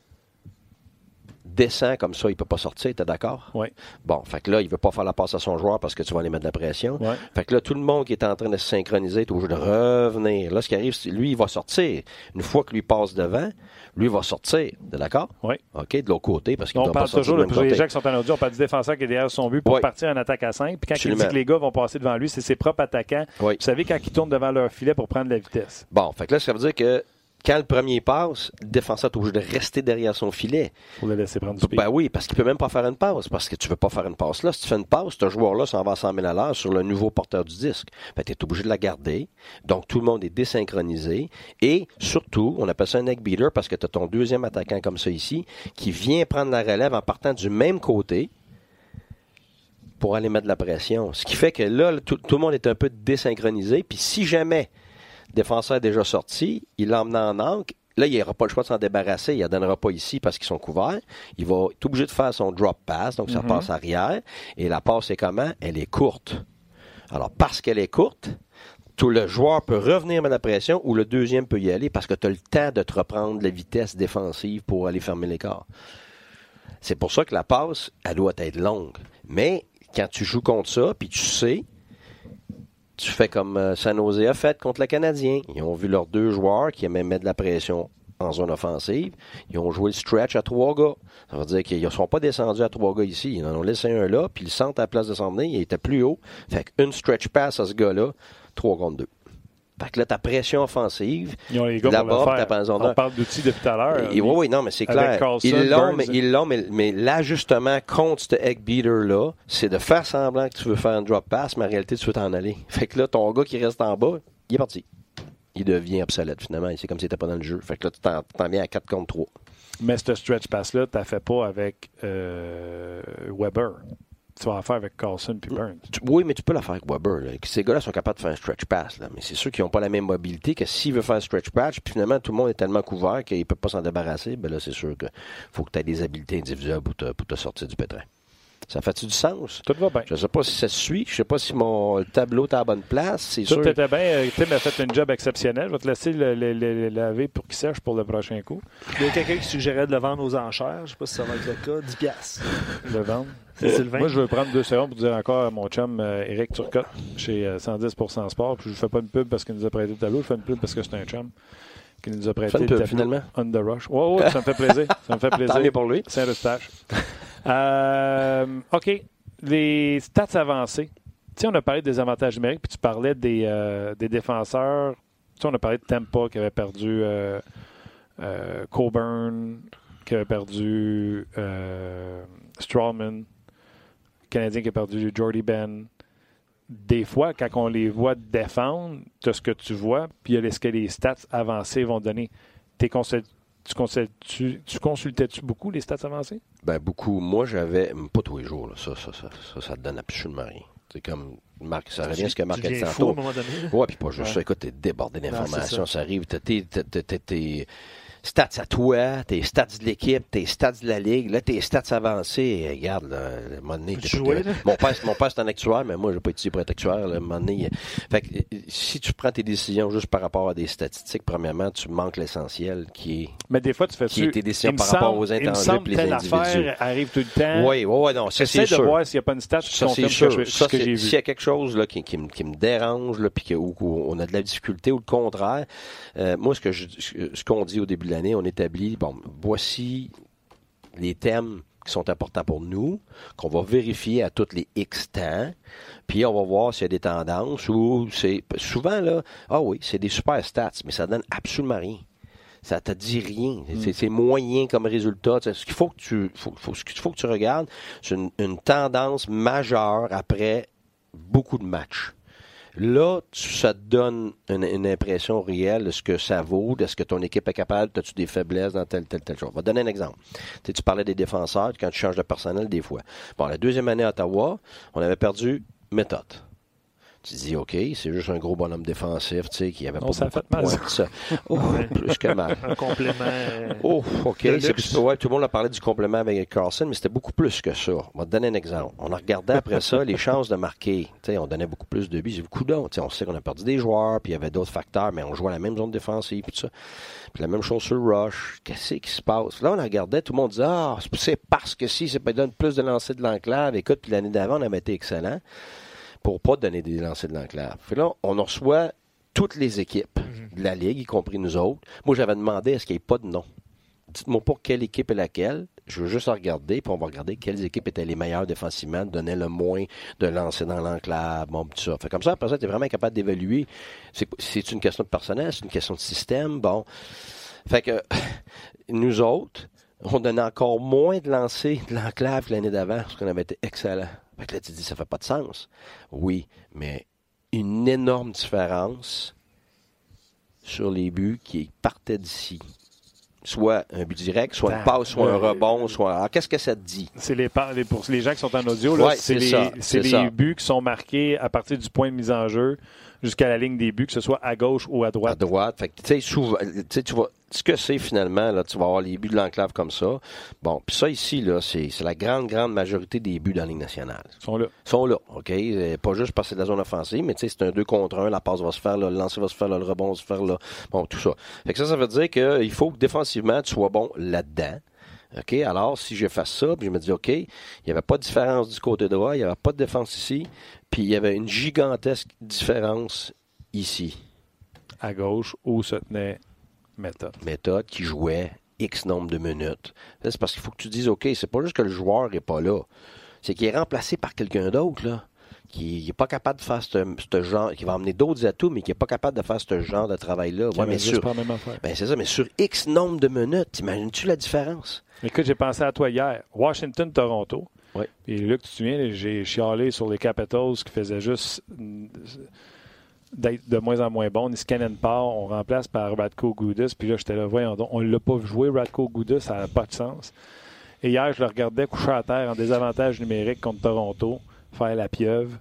descends comme ça, il peut pas sortir, t'es d'accord? Oui. Bon, fait que là, il veut pas faire la passe à son joueur parce que tu vas aller mettre de la pression. Ouais. Fait que là, tout le monde qui est en train de se synchroniser est obligé de revenir. Là, ce qui arrive, c'est lui, il va sortir. Une fois que lui passe devant, lui va sortir. T'es d'accord? Oui. OK, de l'autre côté, parce qu'il On pas parle sortir toujours, même pour les gens qui sont en audio, on parle du défenseur qui est derrière son but pour Oui. partir en attaque à 5. Puis quand il dit que les gars vont passer devant lui, c'est ses propres attaquants. Oui. Vous savez, quand ils tournent devant leur filet pour prendre la vitesse. Bon, fait que là, ça veut dire que quand le premier passe, le défenseur est obligé de rester derrière son filet. pour le laisser prendre du pied. Ben oui, parce qu'il peut même pas faire une passe, parce que tu veux pas faire une passe là. Si tu fais une passe, ce joueur-là s'en va à 100 000 à l'heure sur le nouveau porteur du disque. Ben, tu es obligé de la garder. Donc, tout le monde est désynchronisé. Et surtout, on appelle ça un egg beater parce que tu as ton deuxième attaquant comme ça ici, qui vient prendre la relève en partant du même côté pour aller mettre de la pression. Ce qui fait que là, tout, tout le monde est un peu désynchronisé. Puis si jamais défenseur est déjà sorti, il l'emmène en angle, Là, il n'aura pas le choix de s'en débarrasser. Il ne la donnera pas ici parce qu'ils sont couverts. Il va être obligé de faire son drop pass, donc ça Mhm. passe arrière. Et la passe est comment? Elle est courte. Alors, parce qu'elle est courte, tout le joueur peut revenir mettre la pression ou le deuxième peut y aller parce que tu as le temps de te reprendre la vitesse défensive pour aller fermer l'écart. C'est pour ça que la passe, elle doit être longue. Mais quand tu joues contre ça, puis tu sais, tu fais comme euh, San Jose a fait contre le Canadien. Ils ont vu leurs deux joueurs qui aimaient mettre de la pression en zone offensive. Ils ont joué le stretch à trois gars. Ça veut dire qu'ils ne sont pas descendus à trois gars ici. Ils en ont laissé un là, puis le centre à la place de s'emmener, il était plus haut. Fait qu'une stretch pass à ce gars-là, 3 contre 2. Fait que là, ta pression offensive, Ils ont les gars On parle d'outils depuis tout à l'heure. oui, oui, non, mais c'est clair. Carlson, Ils l'ont, mais, ils l'ont, mais, mais l'ajustement contre ce egg beater-là, c'est de faire semblant que tu veux faire un drop pass, mais en réalité, tu veux t'en aller. Fait que là, ton gars qui reste en bas, il est parti. Il devient obsolète, finalement. C'est comme s'il n'était pas dans le jeu. Fait que là, tu t'en, t'en viens à 4 contre 3. Mais ce stretch pass-là, tu fait pas avec euh, Weber. Tu vas en faire avec Carlson puis Burns. Tu- oui, mais tu peux la faire avec Weber. là. Ces gars-là sont capables de faire un stretch pass. Là. Mais c'est sûr qu'ils n'ont pas la même mobilité que s'il veut faire un stretch pass, puis finalement, tout le monde est tellement couvert qu'il ne peut pas s'en débarrasser. Ben là, c'est sûr qu'il faut que tu aies des habiletés individuelles pour te, pour te sortir du pétrin. Ça fait-tu du sens? Tout va bien. Je ne sais pas si ça suit. Je ne sais pas si mon tableau est à la bonne place. C'est Tout sûr. était bien. Euh, Tim a fait un job exceptionnel. Je vais te laisser le, le- le- le laver pour qu'il sèche pour le prochain coup. Il y a quelqu'un qui suggérait de le vendre aux enchères. Je ne sais pas si ça va être le cas. 10 piastres. Le vendre? C'est Sylvain. Moi, je veux prendre deux secondes pour dire encore à mon chum euh, Eric Turcotte chez euh, 110% Sport. Puis je ne fais pas une pub parce qu'il nous a prêté le tableau. Je fais une pub parce que c'est un chum qui nous a prêté le tableau finalement. On the Rush. Ouais, ouais, ça me fait plaisir. Ça me fait plaisir. Pour lui. Saint-Eustache. Euh, OK. Les stats avancées. Tu sais, on a parlé des avantages numériques, puis tu parlais des, euh, des défenseurs. Tu on a parlé de Tampa qui avait perdu euh, Coburn, qui avait perdu Strawman, Canadien qui a perdu Jordy Ben. Des fois, quand on les voit défendre, tu as ce que tu vois, puis il y a ce que les stats avancées vont donner. Tu, tu consultais-tu beaucoup les stats avancées? Ben, beaucoup. Moi, j'avais. Pas tous les jours. là. Ça, ça, ça, ça, ça te donne absolument rien. C'est comme Marc, ça revient à ce que Marc a dit tantôt. Ouais, puis pas juste Ouais. ça. Écoute, t'es débordé d'informations. ça. Ça arrive. t'es- t'es- t'es- stats à toi, tes stats de l'équipe, tes stats de la ligue, là, tes stats avancés. Regarde, là, à un moment donné, jouer, là? mon père, mon père c'est un actuaire, mais moi, j'ai pas été ici pour être actuaire. Là, à un moment donné, fait que, euh, si tu prends tes décisions juste par rapport à des statistiques, premièrement, tu manques l'essentiel qui est. Mais des fois, tu fais Qui est tes décisions par rapport aux intangibles et les individus. arrive tout le temps. Oui, oui, oui, non, ça c'est de sûr. voir s'il n'y a pas une stat qui Ça, c'est sûr. que, je- Ça, ce que c'est- j'ai S'il y a quelque chose là, qui, qui me, qui me dérange, là, puis ou qu'on a de la difficulté, ou le contraire, euh, moi, ce que je- ce qu'on dit au début de l'année, on établit, bon, voici les thèmes qui sont importants pour nous, qu'on va vérifier à toutes les X temps, puis on va voir s'il y a des tendances ou c'est... Souvent, là, ah oui, c'est des super stats, mais ça donne absolument rien. Ça te dit rien. C'est- C'est moyen comme résultat. Ce qu'il faut que tu, faut, faut- ce qu'il faut que tu regardes, c'est une, une tendance majeure après beaucoup de matchs. Là, tu- ça te donne une, impression réelle de ce que ça vaut, de ce que ton équipe est capable, as-tu des faiblesses dans telle, telle, telle chose. Je vais te donner un exemple. Tu, sais, tu parlais des défenseurs, quand tu changes de personnel des fois. Bon, la deuxième année à Ottawa, on avait perdu méthode. Tu dis, OK, c'est juste un gros bonhomme défensif, tu sais, qui avait Non, pas ça a beaucoup fait mal, de points, ça. Oh, plus que mal. Un complément. euh, Oh, OK. De C'est- ouais, tout le monde a parlé du complément avec Carlson, mais c'était beaucoup plus que ça. On va te donner un exemple. On a regardé après ça les chances de marquer. Tu sais, on donnait beaucoup plus de buts. J'ai beaucoup d'autres. Tu sais, On sait qu'on a perdu des joueurs, puis il y avait d'autres facteurs, mais on jouait à la même zone défensive, puis tout ça. Puis la même chose sur le rush. Qu'est-ce qui se passe? Là, on regardait, tout le monde disait, ah, c'est parce que si, ça peut donner plus de lancers de l'enclave. Écoute, puis l'année d'avant, on avait été excellent pour pas donner des lancers de l'enclave. Fait là, on en reçoit toutes les équipes de la Ligue, y compris nous autres. Moi, j'avais demandé est-ce qu'il n'y ait pas de nom? Dites-moi pas quelle équipe est laquelle. Je veux juste regarder, puis on va regarder quelles équipes étaient les meilleures défensivement, donnaient le moins de lancers dans l'enclave, bon, tout ça. Fait comme ça, après ça, tu es vraiment capable d'évaluer. C'est, c'est une question de personnel, c'est une question de système, bon. Fait que nous autres, on donnait encore moins de lancers de l'enclave que l'année d'avant, parce qu'on avait été excellent. Fait que là, tu te dis, ça fait pas de sens. Oui, mais une énorme différence sur les buts qui partaient d'ici. Soit un but direct, soit une passe, soit un rebond, soit. Alors, qu'est-ce que ça te dit? C'est les, par- pour les gens qui sont en audio, Ouais, c'est les, ça, c'est c'est les ça. buts qui sont marqués à partir du point de mise en jeu jusqu'à la ligne des buts, que ce soit à gauche ou à à droite. droite. Fait que, tu sais, souvent, tu sais, tu vas, ce que c'est finalement, là, tu vas avoir les buts de l'enclave comme ça. Bon, puis ça ici, là, c'est c'est la grande, grande majorité des buts dans la Ligue nationale. Ils sont là. Ils sont là, OK? Euh, Pas juste parce que c'est de la zone offensive, mais tu sais, c'est un 2 contre 1, la passe va se faire là, le lancer va se faire là, le rebond va se faire là. Bon, tout ça. Fait que ça, ça veut dire qu'il faut que défensivement, tu sois bon là-dedans. OK? Alors, si je fais ça, puis je me dis, OK, il n'y avait pas de différence du côté droit, il n'y avait pas de défense ici, puis il y avait une gigantesque différence ici. À gauche où se tenait méthode. méthode qui jouait X nombre de minutes. C'est parce qu'il faut que tu dises, OK, c'est pas juste que le joueur n'est pas là. C'est qu'il est remplacé par quelqu'un d'autre, là. Qui n'est pas capable de faire ce, genre, qui va amener d'autres atouts, mais qui n'est pas capable de faire ce genre de travail-là. Ouais, mais sur, pas même ben c'est ça, mais sur X nombre de minutes, t'imagines-tu la différence? Écoute, j'ai pensé à toi hier. Washington-Toronto. Oui. Et Luc, tu te souviens, j'ai chialé sur les Capitals qui faisaient juste d'être de moins en moins bons. Ils scannent part, on remplace par Radko Goudas. Puis là, j'étais là, voyons donc, on ne l'a pas jouer, Radko Goudas, ça n'a pas de sens. Et hier, je le regardais couché à terre en désavantage numérique contre Toronto, faire la pieuvre.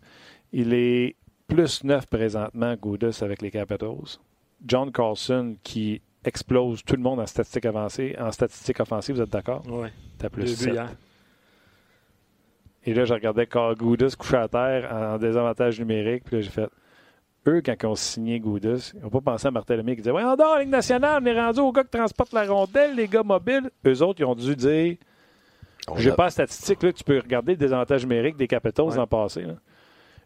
Il est plus neuf présentement, Goudas, avec les Capitals. John Carlson, qui explose tout le monde en statistiques avancées, en statistiques offensives, vous êtes d'accord? Ouais. T'as plus Deux buts sept. hier. Et là, je regardais Carl Goudas couché à terre en désavantage numérique. Puis là, j'ai fait. Eux, quand ils ont signé Goudas, ils n'ont pas pensé à Martin qui disait Ouais, on dort, Ligue nationale, on est rendu aux gars qui transportent la rondelle, les gars mobiles. Eux autres, ils ont dû dire J'ai pas la statistique, là, tu peux regarder le désavantage numérique des Capitals Ouais. dans le passé. là.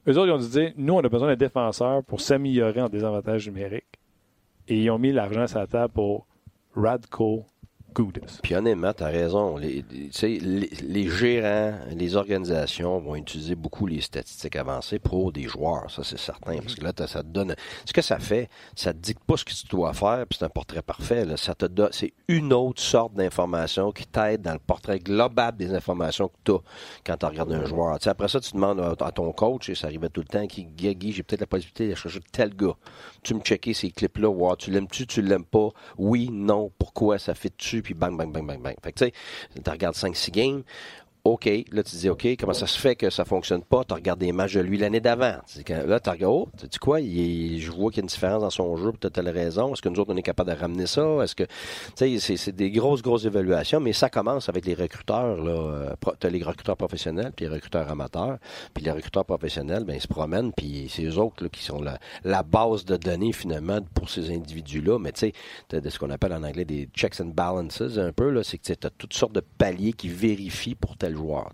Eux autres, ils ont dû dire Nous, on a besoin d'un défenseur pour s'améliorer en désavantage numérique. Et ils ont mis l'argent sur la table pour Radko Goudas. Puis honnêtement, tu raison. Les, gérants, les organisations vont utiliser beaucoup les statistiques avancées pour des joueurs, ça c'est certain. Parce que là, ça te donne. Ce que ça fait, ça te dicte pas ce que tu dois faire, puis c'est un portrait parfait. Ça. C'est une autre sorte d'information qui t'aide dans le portrait global des informations que tu as quand tu regardes un joueur. Après ça, tu demandes à, ton coach, et ça arrivait tout le temps, qui Guy, j'ai peut-être la possibilité de chercher tel gars. Tu me checker ces clips-là, voir, tu l'aimes-tu, tu l'aimes pas, oui, non, pourquoi, ça fait dessus, puis bang, bang, bang, bang, bang. Fait que tu sais, tu regardes 5-6 games, OK, là, tu dis, OK, comment ça se fait que ça fonctionne pas? Tu regardes des matchs de lui l'année d'avant. Là, tu regardes, oh, tu dis quoi? je vois qu'il y a une différence dans son jeu pour telle raison. Est-ce que nous autres, on est capable de ramener ça? Est-ce que, tu sais, c'est des grosses, grosses évaluations, mais ça commence avec les recruteurs, là. Tu as les recruteurs professionnels, puis les recruteurs amateurs. Puis les recruteurs professionnels, ben, ils se promènent, puis c'est eux autres, là, qui sont la, la base de données, finalement, pour ces individus-là. Mais tu sais, as ce qu'on appelle en anglais des checks and balances, un peu, là. C'est que tu as toutes sortes de paliers qui vérifient pour joueur.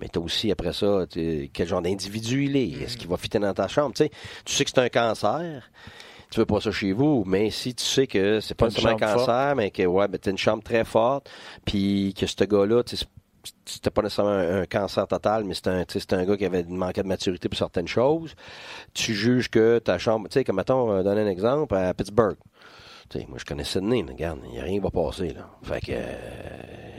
Mais tu as aussi après ça, quel genre d'individu il est. Est-ce qu'il va fitter dans ta chambre? tu sais? Que c'est un cancer. Tu veux pas ça chez vous, mais si tu sais que c'est pas seulement un cancer, mais que ouais, ben, tu as une chambre très forte, puis que ce gars-là, c'était pas nécessairement un, cancer total, mais c'était un, un gars qui avait manqué de maturité pour certaines choses. Tu juges que ta chambre, tu sais, comme mettons, euh, donner un exemple, à Pittsburgh. moi, je connais Sydney, regarde, il n'y a rien qui va passer, là. Fait que, euh,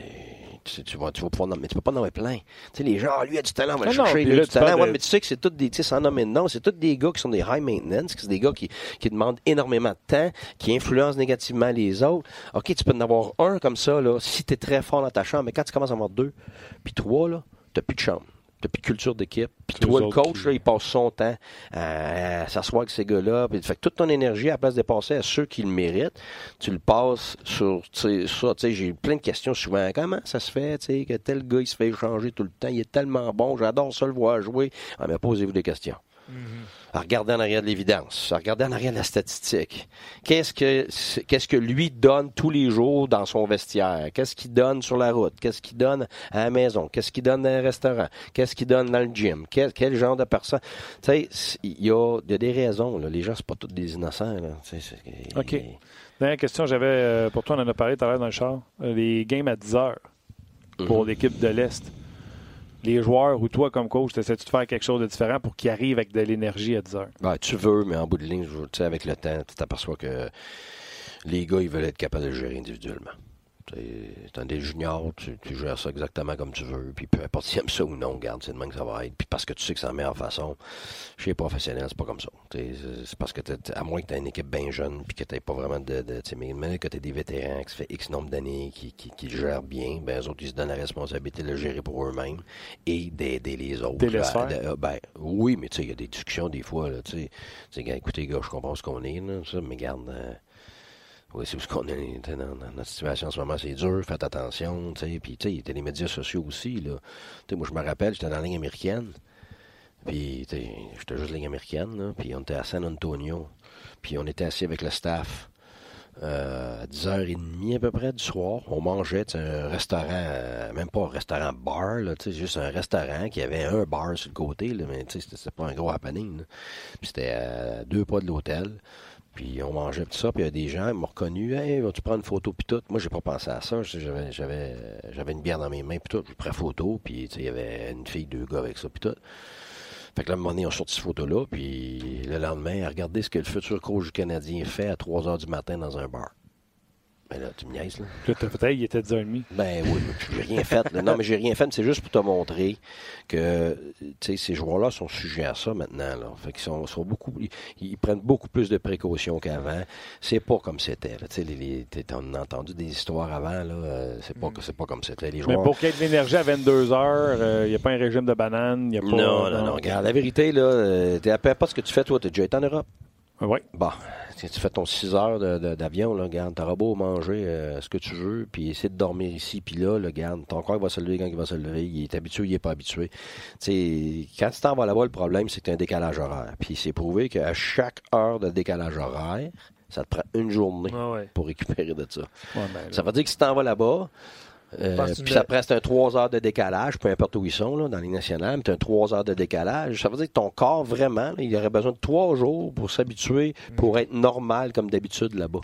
tu, tu, vas, tu vas pouvoir mais tu peux pas nommer plein. Tu sais, les gens, ah, lui a du talent, on va le chercher, lui a du talent. Ouais, mais tu sais que c'est tous des, tu sais, sans nommer de nom, c'est tous des gars qui sont des high maintenance, c'est des gars qui, qui demandent énormément de temps, qui influencent négativement les autres. OK, tu peux en avoir un comme ça, là, si tu es très fort dans ta chambre, mais quand tu commences à avoir deux, puis trois, là, t'as plus de chambre depuis culture d'équipe. Puis toi, le coach, là, il passe son temps à, s'asseoir avec ces gars-là. Puis, fait que toute ton énergie, à la place de passer à ceux qui le méritent, tu le passes sur ça. J'ai eu plein de questions souvent. Comment ça se fait que tel gars, il se fait échanger tout le temps? Il est tellement bon. J'adore ça le voir jouer. Ah, mais posez-vous des questions. Mm-hmm. À regarder en arrière de l'évidence, à regarder en arrière de la statistique. Qu'est-ce que qu'est-ce que lui donne tous les jours dans son vestiaire? Qu'est-ce qu'il donne sur la route? Qu'est-ce qu'il donne à la maison? Qu'est-ce qu'il donne dans le restaurant Qu'est-ce qu'il donne dans le gym? Quel, genre de personne? Tu sais, il y a, des raisons. Là. Les gens, c'est pas tous des innocents. Là. ok. Dernière question, j'avais euh, pour toi, on en a parlé tout à l'heure dans le char. Euh, les games à 10 heures pour mm-hmm. l'équipe de l'Est les joueurs ou toi comme coach, essaies-tu de faire quelque chose de différent pour qu'ils arrivent avec de l'énergie à 10 heures? Ben, tu veux, mais en bout de ligne, avec le temps, tu t'aperçois que les gars, ils veulent être capables de gérer individuellement. T'es des juniors, tu, tu, gères ça exactement comme tu veux. Puis peu importe si aimes ça ou non, garde, c'est de même que ça va être. Puis parce que tu sais que c'est la meilleure façon, chez les professionnels, c'est pas comme ça. C'est parce que, à moins que tu aies une équipe bien jeune, puis que tu pas vraiment de. de mais que tu des vétérans qui se fait X nombre d'années, qui, qui, gèrent bien, ben, eux autres, ils se donnent la responsabilité de le gérer pour eux-mêmes et d'aider les autres. À, ben, oui, mais tu sais, il y a des discussions des fois. Tu sais, écoutez, gars, je comprends ce qu'on est, là, ça, mais garde. Euh, oui, c'est parce qu'on est dans, notre situation en ce moment, c'est dur, faites attention, tu sais. Puis, tu sais, il les médias sociaux aussi, là. Tu sais, moi, je me rappelle, j'étais dans la ligne américaine. Puis, tu sais, j'étais juste ligne américaine, là. Puis, on était à San Antonio. Puis, on était assis avec le staff. Euh, à 10h30 à peu près du soir. On mangeait un restaurant, euh, même pas un restaurant bar, là, juste un restaurant qui avait un bar sur le côté, là, mais c'était pas un gros happening. C'était à deux pas de l'hôtel. Puis on mangeait tout ça, puis il y a des gens qui m'ont reconnu. Hey, vas-tu prendre une photo, puis tout. Moi, j'ai pas pensé à ça. J'avais, j'avais, j'avais une bière dans mes mains, puis tout. J'ai pris photo, puis il y avait une fille, deux gars avec ça, puis tout. Fait que là, à un moment donné, on sort cette photo-là, puis le lendemain, regardez ce que le futur coach Canadien fait à 3 h du matin dans un bar. Ben là, tu me niaises, là. peut-être il était 10h30. Ben oui, j'ai rien fait. Non, mais j'ai rien fait, mais c'est juste pour te montrer que ces joueurs-là sont sujets à ça maintenant. Là. Fait qu'ils sont, sont beaucoup. Ils, prennent beaucoup plus de précautions qu'avant. C'est pas comme c'était. Tu sais, on a entendu des histoires avant, là. Euh, c'est pas, c'est pas comme c'était. Les joueurs... Mais pour qu'il y ait de l'énergie à 22 heures, il euh, n'y a pas un régime de banane. Y a pas, non, non, non, Regarde, la vérité, là, euh, peu importe ce que tu fais, toi, tu as déjà été en Europe. Oui. Bon, si tu fais ton 6 heures d'avion, là, garde, t'auras beau manger euh, ce que tu veux, puis essayer de dormir ici, puis là, là, garde, ton corps va se lever quand il va se lever, il est habitué, il est pas habitué. sais, quand tu t'en vas là-bas, le problème, c'est que tu as un décalage horaire. Puis c'est prouvé qu'à chaque heure de décalage horaire, ça te prend une journée ah pour récupérer de ça. Ben ça veut dire que si t'en vas là-bas, euh, puis ça prend un 3 heures de décalage, peu importe où ils sont, là, dans les nationales, as un 3 heures de décalage. Ça veut dire que ton corps, vraiment, il aurait besoin de 3 jours pour s'habituer, pour être normal comme d'habitude là-bas.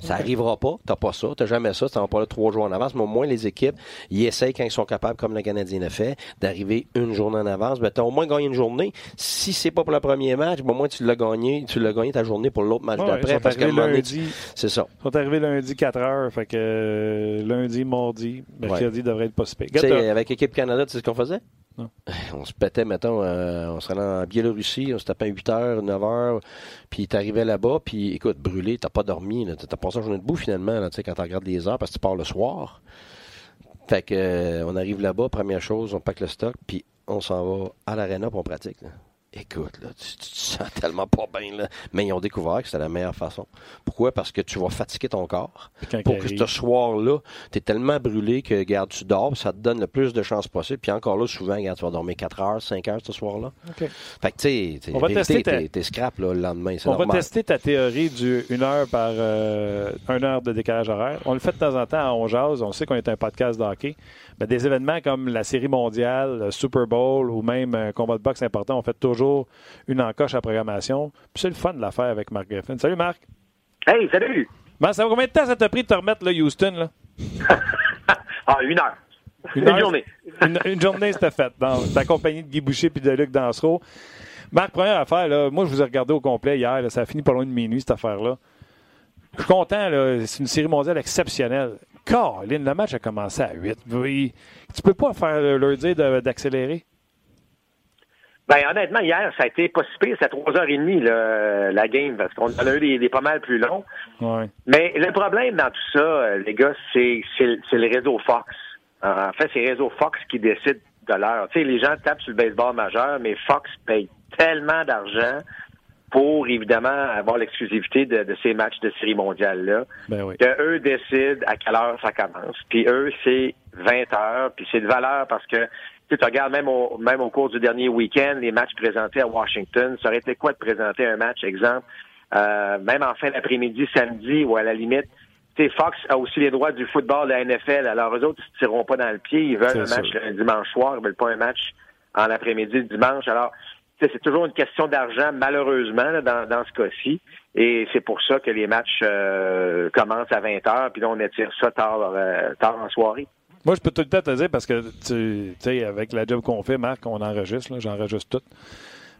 Ça n'arrivera pas, t'as pas ça, t'as jamais ça, t'en pas là trois jours en avance, mais au moins les équipes, ils essayent quand ils sont capables, comme le Canadien a fait, d'arriver une journée en avance. Ben, t'as au moins gagné une journée. Si c'est pas pour le premier match, ben, au moins tu l'as gagné, tu l'as gagné ta journée pour l'autre match d'après. Parce que lundi, c'est ça. Ils sont arrivés lundi 4 heures, fait que euh, lundi, mardi, mercredi devrait être pas super. Tu sais, avec l'équipe Canada, tu sais ce qu'on faisait? On se pétait, mettons, euh, on se rendait en Biélorussie, on se tapait 8 heures, 9 heures, puis t'arrivais là-bas, puis écoute, brûlé, t'as pas dormi, t'as passé la journée debout finalement, là, quand tu regardes les heures, parce que tu pars le soir. Fait que, euh, on arrive là-bas, première chose, on pack le stock, puis on s'en va à l'aréna pour on pratique. Écoute, là, tu, tu, te sens tellement pas bien. Là. Mais ils ont découvert que c'était la meilleure façon. Pourquoi? Parce que tu vas fatiguer ton corps. Pour que ce soir-là, tu es tellement brûlé que, regarde, tu dors, ça te donne le plus de chances possible. Puis encore là, souvent, regarde, tu vas dormir 4 heures, 5 heures ce soir-là. OK. Fait que, tu sais, On va tester ta- t'es, t'es scrap là, le lendemain. C'est On normal. va tester ta théorie du 1 heure par euh, 1 heure de décalage horaire. On le fait de temps en temps à On Jase. On sait qu'on est un podcast de hockey. Mais des événements comme la Série mondiale, le Super Bowl ou même un combat de boxe important, on fait toujours une encoche à programmation. Puis c'est le fun de la faire avec Marc Griffin. Salut Marc. Hey, salut! Ben, ça va combien de temps ça t'a pris de te remettre là, Houston? Là? Ah, une heure. Une, heure? journée. Une, une journée, c'était fait. Dans ta compagnie de Guy Boucher puis de Luc Dansereau. Marc, première affaire, là, moi, je vous ai regardé au complet hier. là, ça a fini pas loin de minuit, cette affaire-là. Je suis content. C'est une série mondiale exceptionnelle. Caroline, le match a commencé à 8. Oui, Tu peux pas faire leur dire d'accélérer? Ben, honnêtement, hier, ça a été pas si pire. C'était 3h30, là, la game, parce qu'on en a eu des, des pas mal plus longs. Ouais. Mais le problème dans tout ça, euh, les gars, c'est c'est c'est le réseau Fox. En fait, c'est le réseau Fox qui décide de l'heure. Tu sais, les gens tapent sur le baseball majeur, mais Fox paye tellement d'argent pour, évidemment, avoir l'exclusivité de, de ces matchs de série mondiale-là, Ben oui. que eux décident à quelle heure ça commence. Puis eux, c'est 20 heures, puis c'est de valeur parce que tu sais, tu regardes même au, même au cours du dernier week-end, les matchs présentés à Washington, ça aurait été quoi de présenter un match, exemple, euh, même en fin d'après-midi, samedi, ou à la limite, tu sais, Fox a aussi les droits du football de la NFL. Alors, eux autres, ils se tireront pas dans le pied. Ils veulent un match le dimanche soir. Ils veulent pas un match en après-midi dimanche. Alors, tu sais, c'est toujours une question d'argent, malheureusement, là, dans, dans ce cas-ci. Et c'est pour ça que les matchs euh, commencent à 20 heures, puis là, on étire ça tard, euh, tard en soirée. Moi, je peux tout le temps te dire parce que, tu sais, avec la job qu'on fait, Marc, on enregistre, là, j'enregistre tout.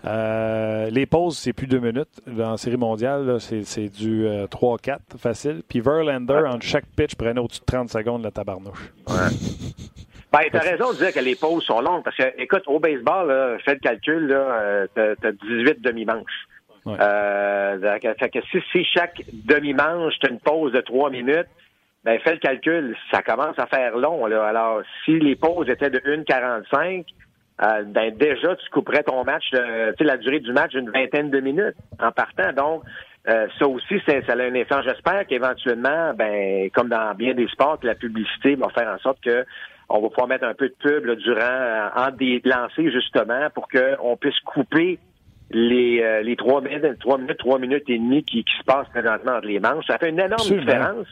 Euh, les pauses, c'est plus deux minutes. Dans la série mondiale, c'est, c'est du euh, 3-4 facile. Puis Verlander, entre chaque pitch, prenait au-dessus de 30 secondes la tabarnouche. Ben, t'as raison de dire que les pauses sont longues, parce que, écoute, au baseball, là, fais le calcul, là, euh, t'as, t'as 18 demi-manches. Ouais. Euh, fait que si, si chaque demi-manche, t'as une pause de trois minutes, ben, fais le calcul, ça commence à faire long, là. Alors, si les pauses étaient de 1,45, euh, ben, déjà, tu couperais ton match, tu sais, la durée du match d'une vingtaine de minutes en partant. Donc, euh, ça aussi, c'est- ça a un effet. J'espère qu'éventuellement, ben, comme dans bien des sports, que la publicité va faire en sorte que on va pouvoir mettre un peu de pub là, durant euh, entre des lancers justement pour qu'on puisse couper les, euh, les trois minutes, trois minutes, trois minutes et demie qui, qui se passent présentement entre les manches. Ça fait une énorme Absolument. différence.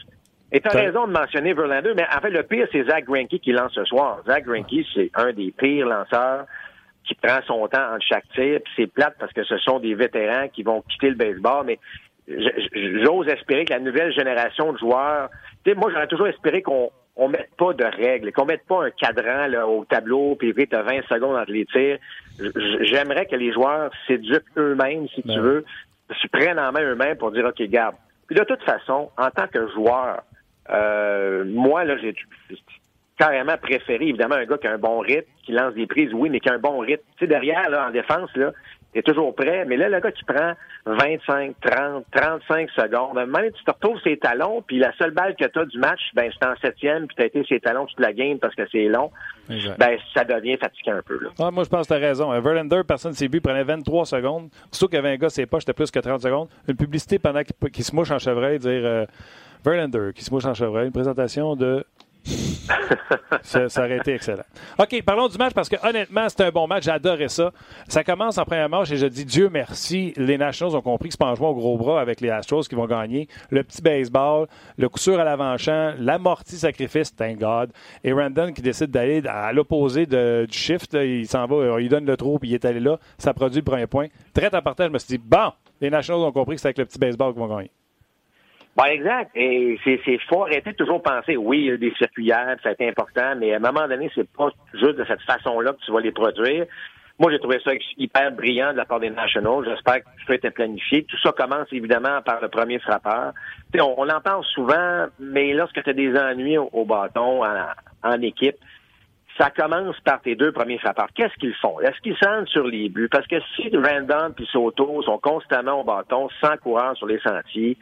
Et tu as raison de mentionner Verlander, mais en fait, le pire, c'est Zach Greinke qui lance ce soir. Zach Greinke, c'est un des pires lanceurs qui prend son temps entre chaque tir. Puis c'est plate parce que ce sont des vétérans qui vont quitter le baseball, mais j'ose espérer que la nouvelle génération de joueurs, tu sais, moi j'aurais toujours espéré qu'on on mette pas de règles, qu'on mette pas un cadran là, au tableau, puis tu as 20 secondes entre les tirs. J'aimerais que les joueurs s'éduquent eux-mêmes, si Ben tu oui. veux, se prennent en main eux-mêmes pour dire OK, garde. Puis de toute façon, en tant que joueur, euh, moi, là, j'ai carrément préféré, évidemment, un gars qui a un bon rythme, qui lance des prises, oui, mais qui a un bon rythme. Tu sais, derrière, là, en défense, là, t'es toujours prêt. Mais là, le gars qui prend 25, 30, 35 secondes, même tu te retrouves ses talons, puis la seule balle que t'as du match, ben, c'est en septième, puis t'as été ses talons toute la game parce que c'est long, Exact. ben, ça devient fatigant un peu, là. Ah, moi, je pense que tu as raison. Un Verlander, personne ne s'est vu, prenait 23 secondes. Surtout qu'il y avait un gars, ses poches, c'était plus que 30 secondes. Une publicité pendant qu'il qu'il se mouche en chevreuil, dire euh, Verlander qui se mouche en chevreuil. Une présentation de. ça, ça aurait été excellent. OK, parlons du match parce que honnêtement, c'était un bon match. Adoré ça. Ça commence en première manche et je dis Dieu merci. Les Nationals ont compris que c'est pas en jouant au gros bras avec les Astros qui vont gagner. Le petit baseball, le coup sûr à l'avant-champ, l'amorti sacrifice, thank God. Et Randon qui décide d'aller à l'opposé du shift. il s'en va, il donne le trou puis il est allé là. Ça produit le premier point. Très important, je me suis dit, bon, les Nationals ont compris que c'est avec le petit baseball qu'ils vont gagner. Ben, exact. Et c'est, c'est faut arrêter toujours penser, oui, il y a des circulières, ça a été important, mais à un moment donné, c'est pas juste de cette façon-là que tu vas les produire. Moi, j'ai trouvé ça hyper brillant de la part des Nationals. J'espère que tout ça était planifié. Tout ça commence évidemment par le premier frappeur. On, on en parle souvent, mais lorsque tu as des ennuis au, bâton, en, équipe, ça commence par tes deux premiers frappeurs. Qu'est-ce qu'ils font? Est-ce qu'ils sentent sur les buts? Parce que si Random et Soto sont constamment au bâton, sans coureur sur les sentiers,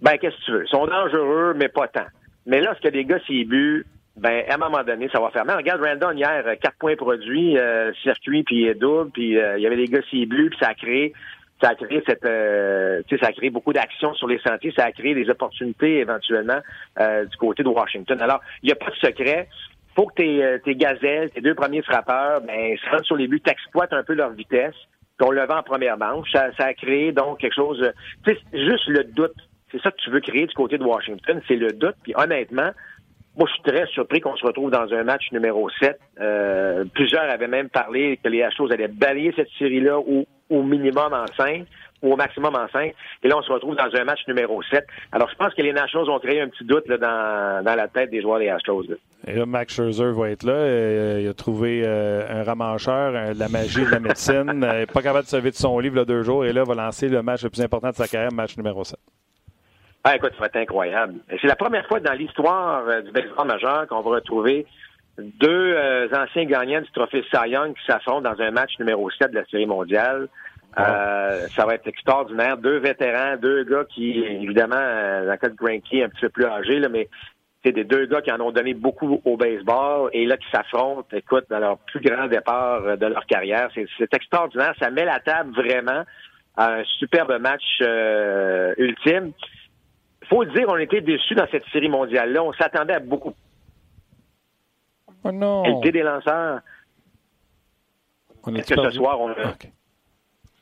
ben qu'est-ce que tu veux? Ils sont dangereux, mais pas tant. Mais lorsque des gars s'y butent, ben à un moment donné, ça va faire. Regarde Randon hier, quatre points produits, circuit puis double, puis il y avait des gars bleus, puis ça a créé ça a créé cette euh, ça a créé beaucoup d'actions sur les sentiers, ça a créé des opportunités éventuellement euh, du côté de Washington. Alors, il n'y a pas de secret. Faut que tes, euh, tes gazelles, tes deux premiers frappeurs, ben, se rendent sur les buts, t'exploitent un peu leur vitesse, qu'on le vend en première manche. Ça, ça a créé donc quelque chose. Juste le doute. C'est ça que tu veux créer du côté de Washington, c'est le doute. Puis honnêtement, moi, je suis très surpris qu'on se retrouve dans un match numéro 7. Euh, plusieurs avaient même parlé que les Astros allaient balayer cette série-là au, minimum en 5 ou au maximum en 5. Et là, on se retrouve dans un match numéro 7. Alors, je pense que les Nationals ont créé un petit doute là, dans, la tête des joueurs des Astros. Et là, Max Scherzer va être là. Euh, il a trouvé euh, un ramancheur, la magie de la médecine. pas capable de sauver de son livre là, deux jours. Et là, va lancer le match le plus important de sa carrière, match numéro 7. Ah, écoute, ça va être incroyable. C'est la première fois dans l'histoire euh, du baseball majeur qu'on va retrouver deux euh, anciens gagnants du trophée Cy Young qui s'affrontent dans un match numéro 7 de la Série mondiale. Euh, ça va être extraordinaire. Deux vétérans, deux gars qui, évidemment, dans le cas de Granky, un petit peu plus âgés, là, mais c'est des deux gars qui en ont donné beaucoup au baseball et là qui s'affrontent, écoute, dans leur plus grand départ de leur carrière. C'est extraordinaire. Ça met la table vraiment à un superbe match ultime faut dire, on était déçus dans cette série mondiale-là. On s'attendait à beaucoup. Oh non. Qualité des lanceurs. Est-ce que ce soir, on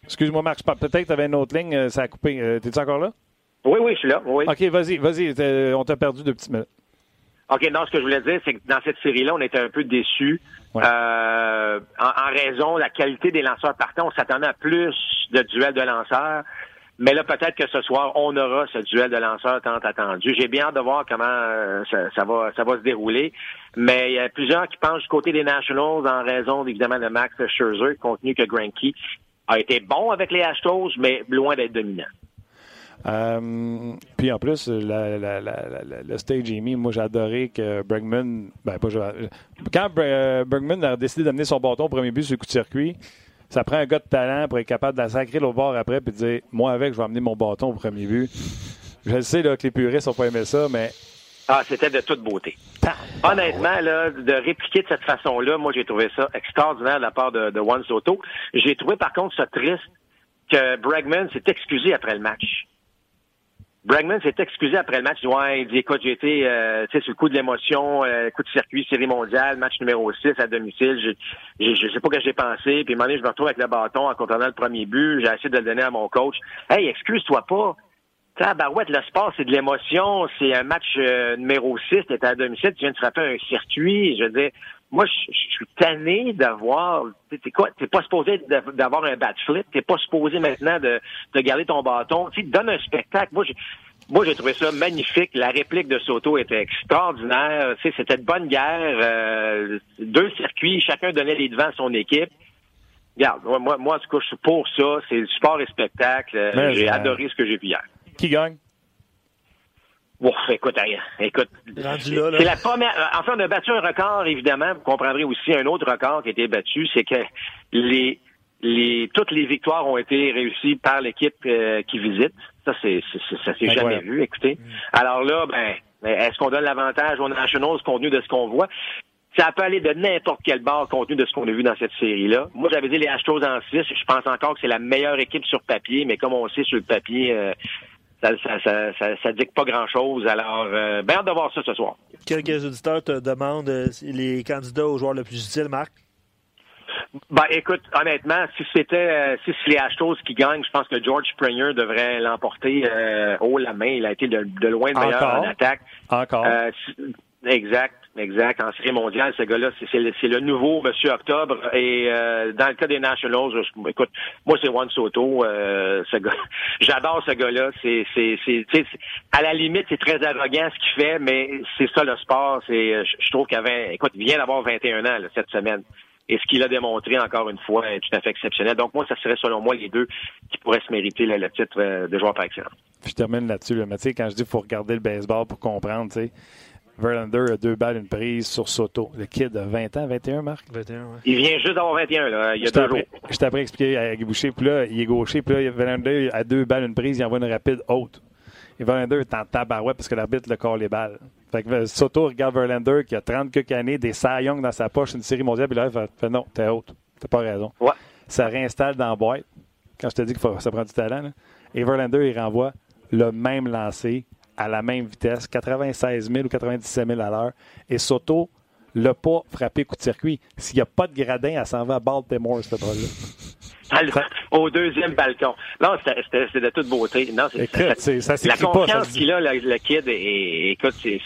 Excuse-moi, Marc, peut-être que tu avais une autre ligne, euh, ça a coupé. Euh, t'es-tu encore là? Oui, oui, je suis là. Oui. OK, vas-y, vas-y. On t'a perdu deux petites minutes. OK, non, ce que je voulais dire, c'est que dans cette série-là, on était un peu déçus. Euh, en, en, raison de la qualité des lanceurs partants. On s'attendait à plus de duels de lanceurs. Mais là, peut-être que ce soir, on aura ce duel de lanceurs tant attendu. J'ai bien hâte de voir comment euh, ça, va, ça va se dérouler. Mais il y a plusieurs qui pensent du côté des Nationals en raison, évidemment, de Max Scherzer, compte tenu que Granky a été bon avec les Astros, mais loin d'être dominant. Euh, puis en plus, le stage Amy, moi j'ai adoré que Bregman, ben pas quand Bregman a décidé d'amener son bâton au premier but sur le coup de circuit, ça prend un gars de talent pour être capable de la sacrer au bord après et de dire Moi, avec, je vais amener mon bâton au premier but. Je sais là, que les puristes n'ont pas aimé ça, mais. Ah, c'était de toute beauté. Honnêtement, là, de répliquer de cette façon-là, moi, j'ai trouvé ça extraordinaire de la part de, de Juan Soto. J'ai trouvé, par contre, ça triste que Bregman s'est excusé après le match. Bregman s'est excusé après le match. Il dit, ouais, il dit, écoute, j'ai été, euh, sur le coup de l'émotion, euh, coup de circuit, série mondiale, match numéro 6 à domicile. Je, je, sais pas ce que j'ai pensé. Puis, un je me retrouve avec le bâton en contenant le premier but. J'ai essayé de le donner à mon coach. Hey, excuse-toi pas. Barouette, le sport, c'est de l'émotion. C'est un match euh, numéro 6, t'es à domicile, tu viens de frapper un circuit. Je veux dire, moi, je, suis tanné d'avoir. T'es quoi T'es pas supposé d'avoir un bad flip. T'es pas supposé maintenant de, de garder ton bâton. Tu donne un spectacle. Moi, j'ai, moi, j'ai trouvé ça magnifique. La réplique de Soto était extraordinaire. Tu c'était de bonne guerre. Euh, deux circuits, chacun donnait les devants à son équipe. Regarde, moi, moi, en tout cas, je suis pour ça. C'est le sport et spectacle. J'ai adoré ce que j'ai vu hier. Qui gagne? Écoute, écoute, c'est la première. Euh, enfin, on a battu un record, évidemment. Vous comprendrez aussi un autre record qui a été battu, c'est que les, les, toutes les victoires ont été réussies par l'équipe euh, qui visite. Ça, c'est, ça s'est jamais vu. Écoutez, mm. alors là, ben, est-ce qu'on donne l'avantage aux Nationals compte tenu de ce qu'on voit? Ça peut aller de n'importe quel bord compte tenu de ce qu'on a vu dans cette série-là. Moi, j'avais dit les Astros en 6. Je pense encore que c'est la meilleure équipe sur papier, mais comme on sait sur le papier, euh, ça, ça, ça, ça, dit pas grand-chose. Alors, euh, bien hâte de voir ça ce soir. Quelques auditeurs te demandent euh, les candidats aux joueurs le plus utile, Marc? Ben, écoute, honnêtement, si c'était euh, si c'est les Astros qui gagnent, je pense que George Springer devrait l'emporter haut la main. Il a été de, loin le meilleur en attaque. Encore. Exact. Exact. En série mondiale, ce gars-là, c'est le, nouveau Monsieur Octobre. Et euh, dans le cas des Nationals, écoute, moi c'est Juan Soto. Euh, ce j'adore ce gars-là. C'est, c'est, à la limite, c'est très arrogant ce qu'il fait, mais c'est ça le sport. C'est, je trouve qu'avait, écoute, il vient d'avoir 21 ans cette semaine. Et ce qu'il a démontré encore une fois est tout à fait exceptionnel. Donc moi, ça serait selon moi les deux qui pourraient se mériter le titre euh, de joueur par excellence. Je termine là-dessus. Là. Mais quand je dis qu'il faut regarder le baseball pour comprendre, tu sais, Verlander a deux balles, une prise sur Soto. Le kid a 20 ans, 21, Marc? 21, ouais. Il vient juste d'avoir 21, là, il y a deux jours. Je t'ai appris à expliquer à Guy Boucher, puis là, il est gaucher, puis là, Verlander a deux balles, une prise, il envoie une rapide haute. Et Verlander est en tabarouette parce que l'arbitre le corps les balles. Fait que euh, Soto regarde Verlander qui a 30 quelques années, des Cy Young dans sa poche, une série mondiale, puis là, il fait, fait non, t'es haute. T'as pas raison. Ouais. Ça réinstalle dans la boîte. Quand je te dis que faut- ça prend du talent, là. et Verlander, il renvoie le même lancé à la même vitesse, 96 000 ou 97 000 à l'heure. Et Soto l'a pas frappé coup de circuit. S'il n'y a pas de gradin, elle s'en va à Baltimore, cette balle-là. Alors, Au deuxième balcon. Non, c'est de toute beauté. Non, Écoute, ça- c'est- ça la confiance qu'il a, le, le kid, est, écoute, c'est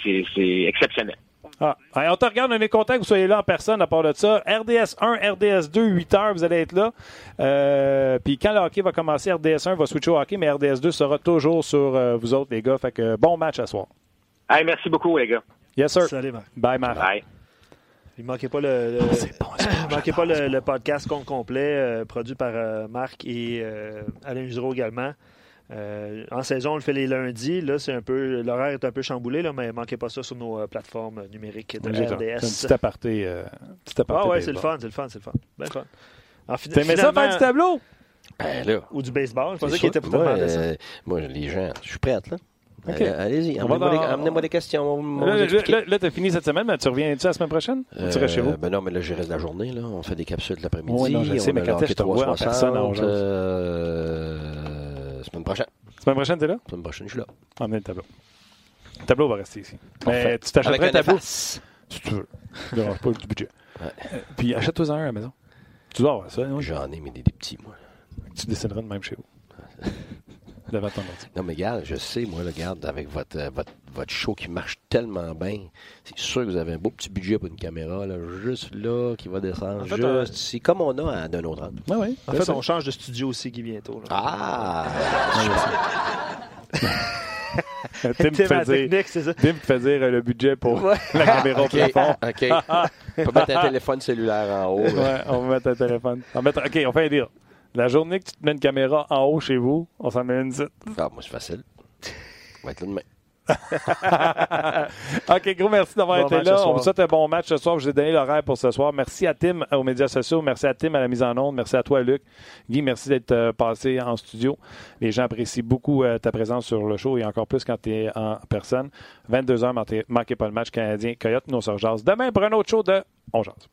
exceptionnel. Ah, allez, on te regarde, on est content que vous soyez là en personne à part de ça. RDS 1, RDS 2, 8 heures, vous allez être là. Euh, Puis quand le hockey va commencer, RDS 1 va switcher au hockey, mais RDS 2 sera toujours sur euh, vous autres, les gars. Fait que bon match à soir. Hey, merci beaucoup, les gars. Yes, sir. Salut, Marc. Bye, Marc. Bye. Il ne manquait pas le, bon, bon, manquez pas le, le podcast compte complet euh, produit par euh, Marc et euh, Alain Usereau également. Euh, en saison, on le fait les lundis. Là, c'est un peu l'horaire est un peu chamboulé, là, mais manquez pas ça sur nos euh, plateformes numériques de J'ai- C'est un RDS. petit aparté. euh, petit aparté Ah ouais, c'est le fun, c'est le fun, c'est le fun. Ben fun. En fin- T'aimais ça finalement- faire du tableau? Ben là. Ou du baseball. Je pensais qu'il était pour moi, euh, moi, les gens, je suis prête, là. OK. Euh, Allez-y, amenez-moi dans- des, amenez-moi des questions. on Là, là, là, là, t'as fini cette semaine, mais tu reviens-tu la semaine prochaine? Ou tu restes chez vous? Ben non, mais là, je reste la journée. Là. On fait des capsules de l'après-midi. Oui, non, je sais, mais quand est-ce que je te vois en 360, personne euh, Semaine prochaine. Semaine prochaine, t'es là? Semaine prochaine, je suis là. Emmenez le tableau. Le tableau va rester ici. Mais tu t'achèterais un tableau si tu veux. Ça dérange pas du budget. Ouais. Euh, Puis achète-toi un à la maison. Tu dois avoir ça. non? J'en ai, mais des, des petits, moi. Tu dessineras de même chez vous. Devant ton ordi. Non, mais regarde, je sais, moi, là, regarde, avec votre, euh, votre, votre show qui marche tellement bien, c'est sûr que vous avez un beau petit budget pour une caméra, là, juste là, qui va descendre, En fait, juste euh, ici, comme on a à d'un autre angle. Oui, oui. En fait, on change de studio aussi qui bientôt. là. Ah! Tim te Tim, fait dire. Tim fait dire euh, le budget pour la caméra au OK, plafond. OK. On peut mettre un téléphone cellulaire en haut. Ouais, on va mettre un téléphone. On va mettre- OK, on fait un deal. La journée que tu te mets une caméra en haut chez vous, on s'en met une ici. Ah, moi, c'est facile. On va être là demain. OK, gros merci d'avoir Bon été là. On vous souhaite un bon match ce soir. Je vous ai donné l'horaire pour ce soir. Merci à Tim euh, aux médias sociaux. Merci à Tim à la mise en onde. Merci à toi, Luc. Guy, merci d'être euh, passé en studio. Les gens apprécient beaucoup euh, ta présence sur le show et encore plus quand tu es en personne. 22h, manquez pas le match canadien. Coyote, nous on se rejase demain pour un autre show de On Jase.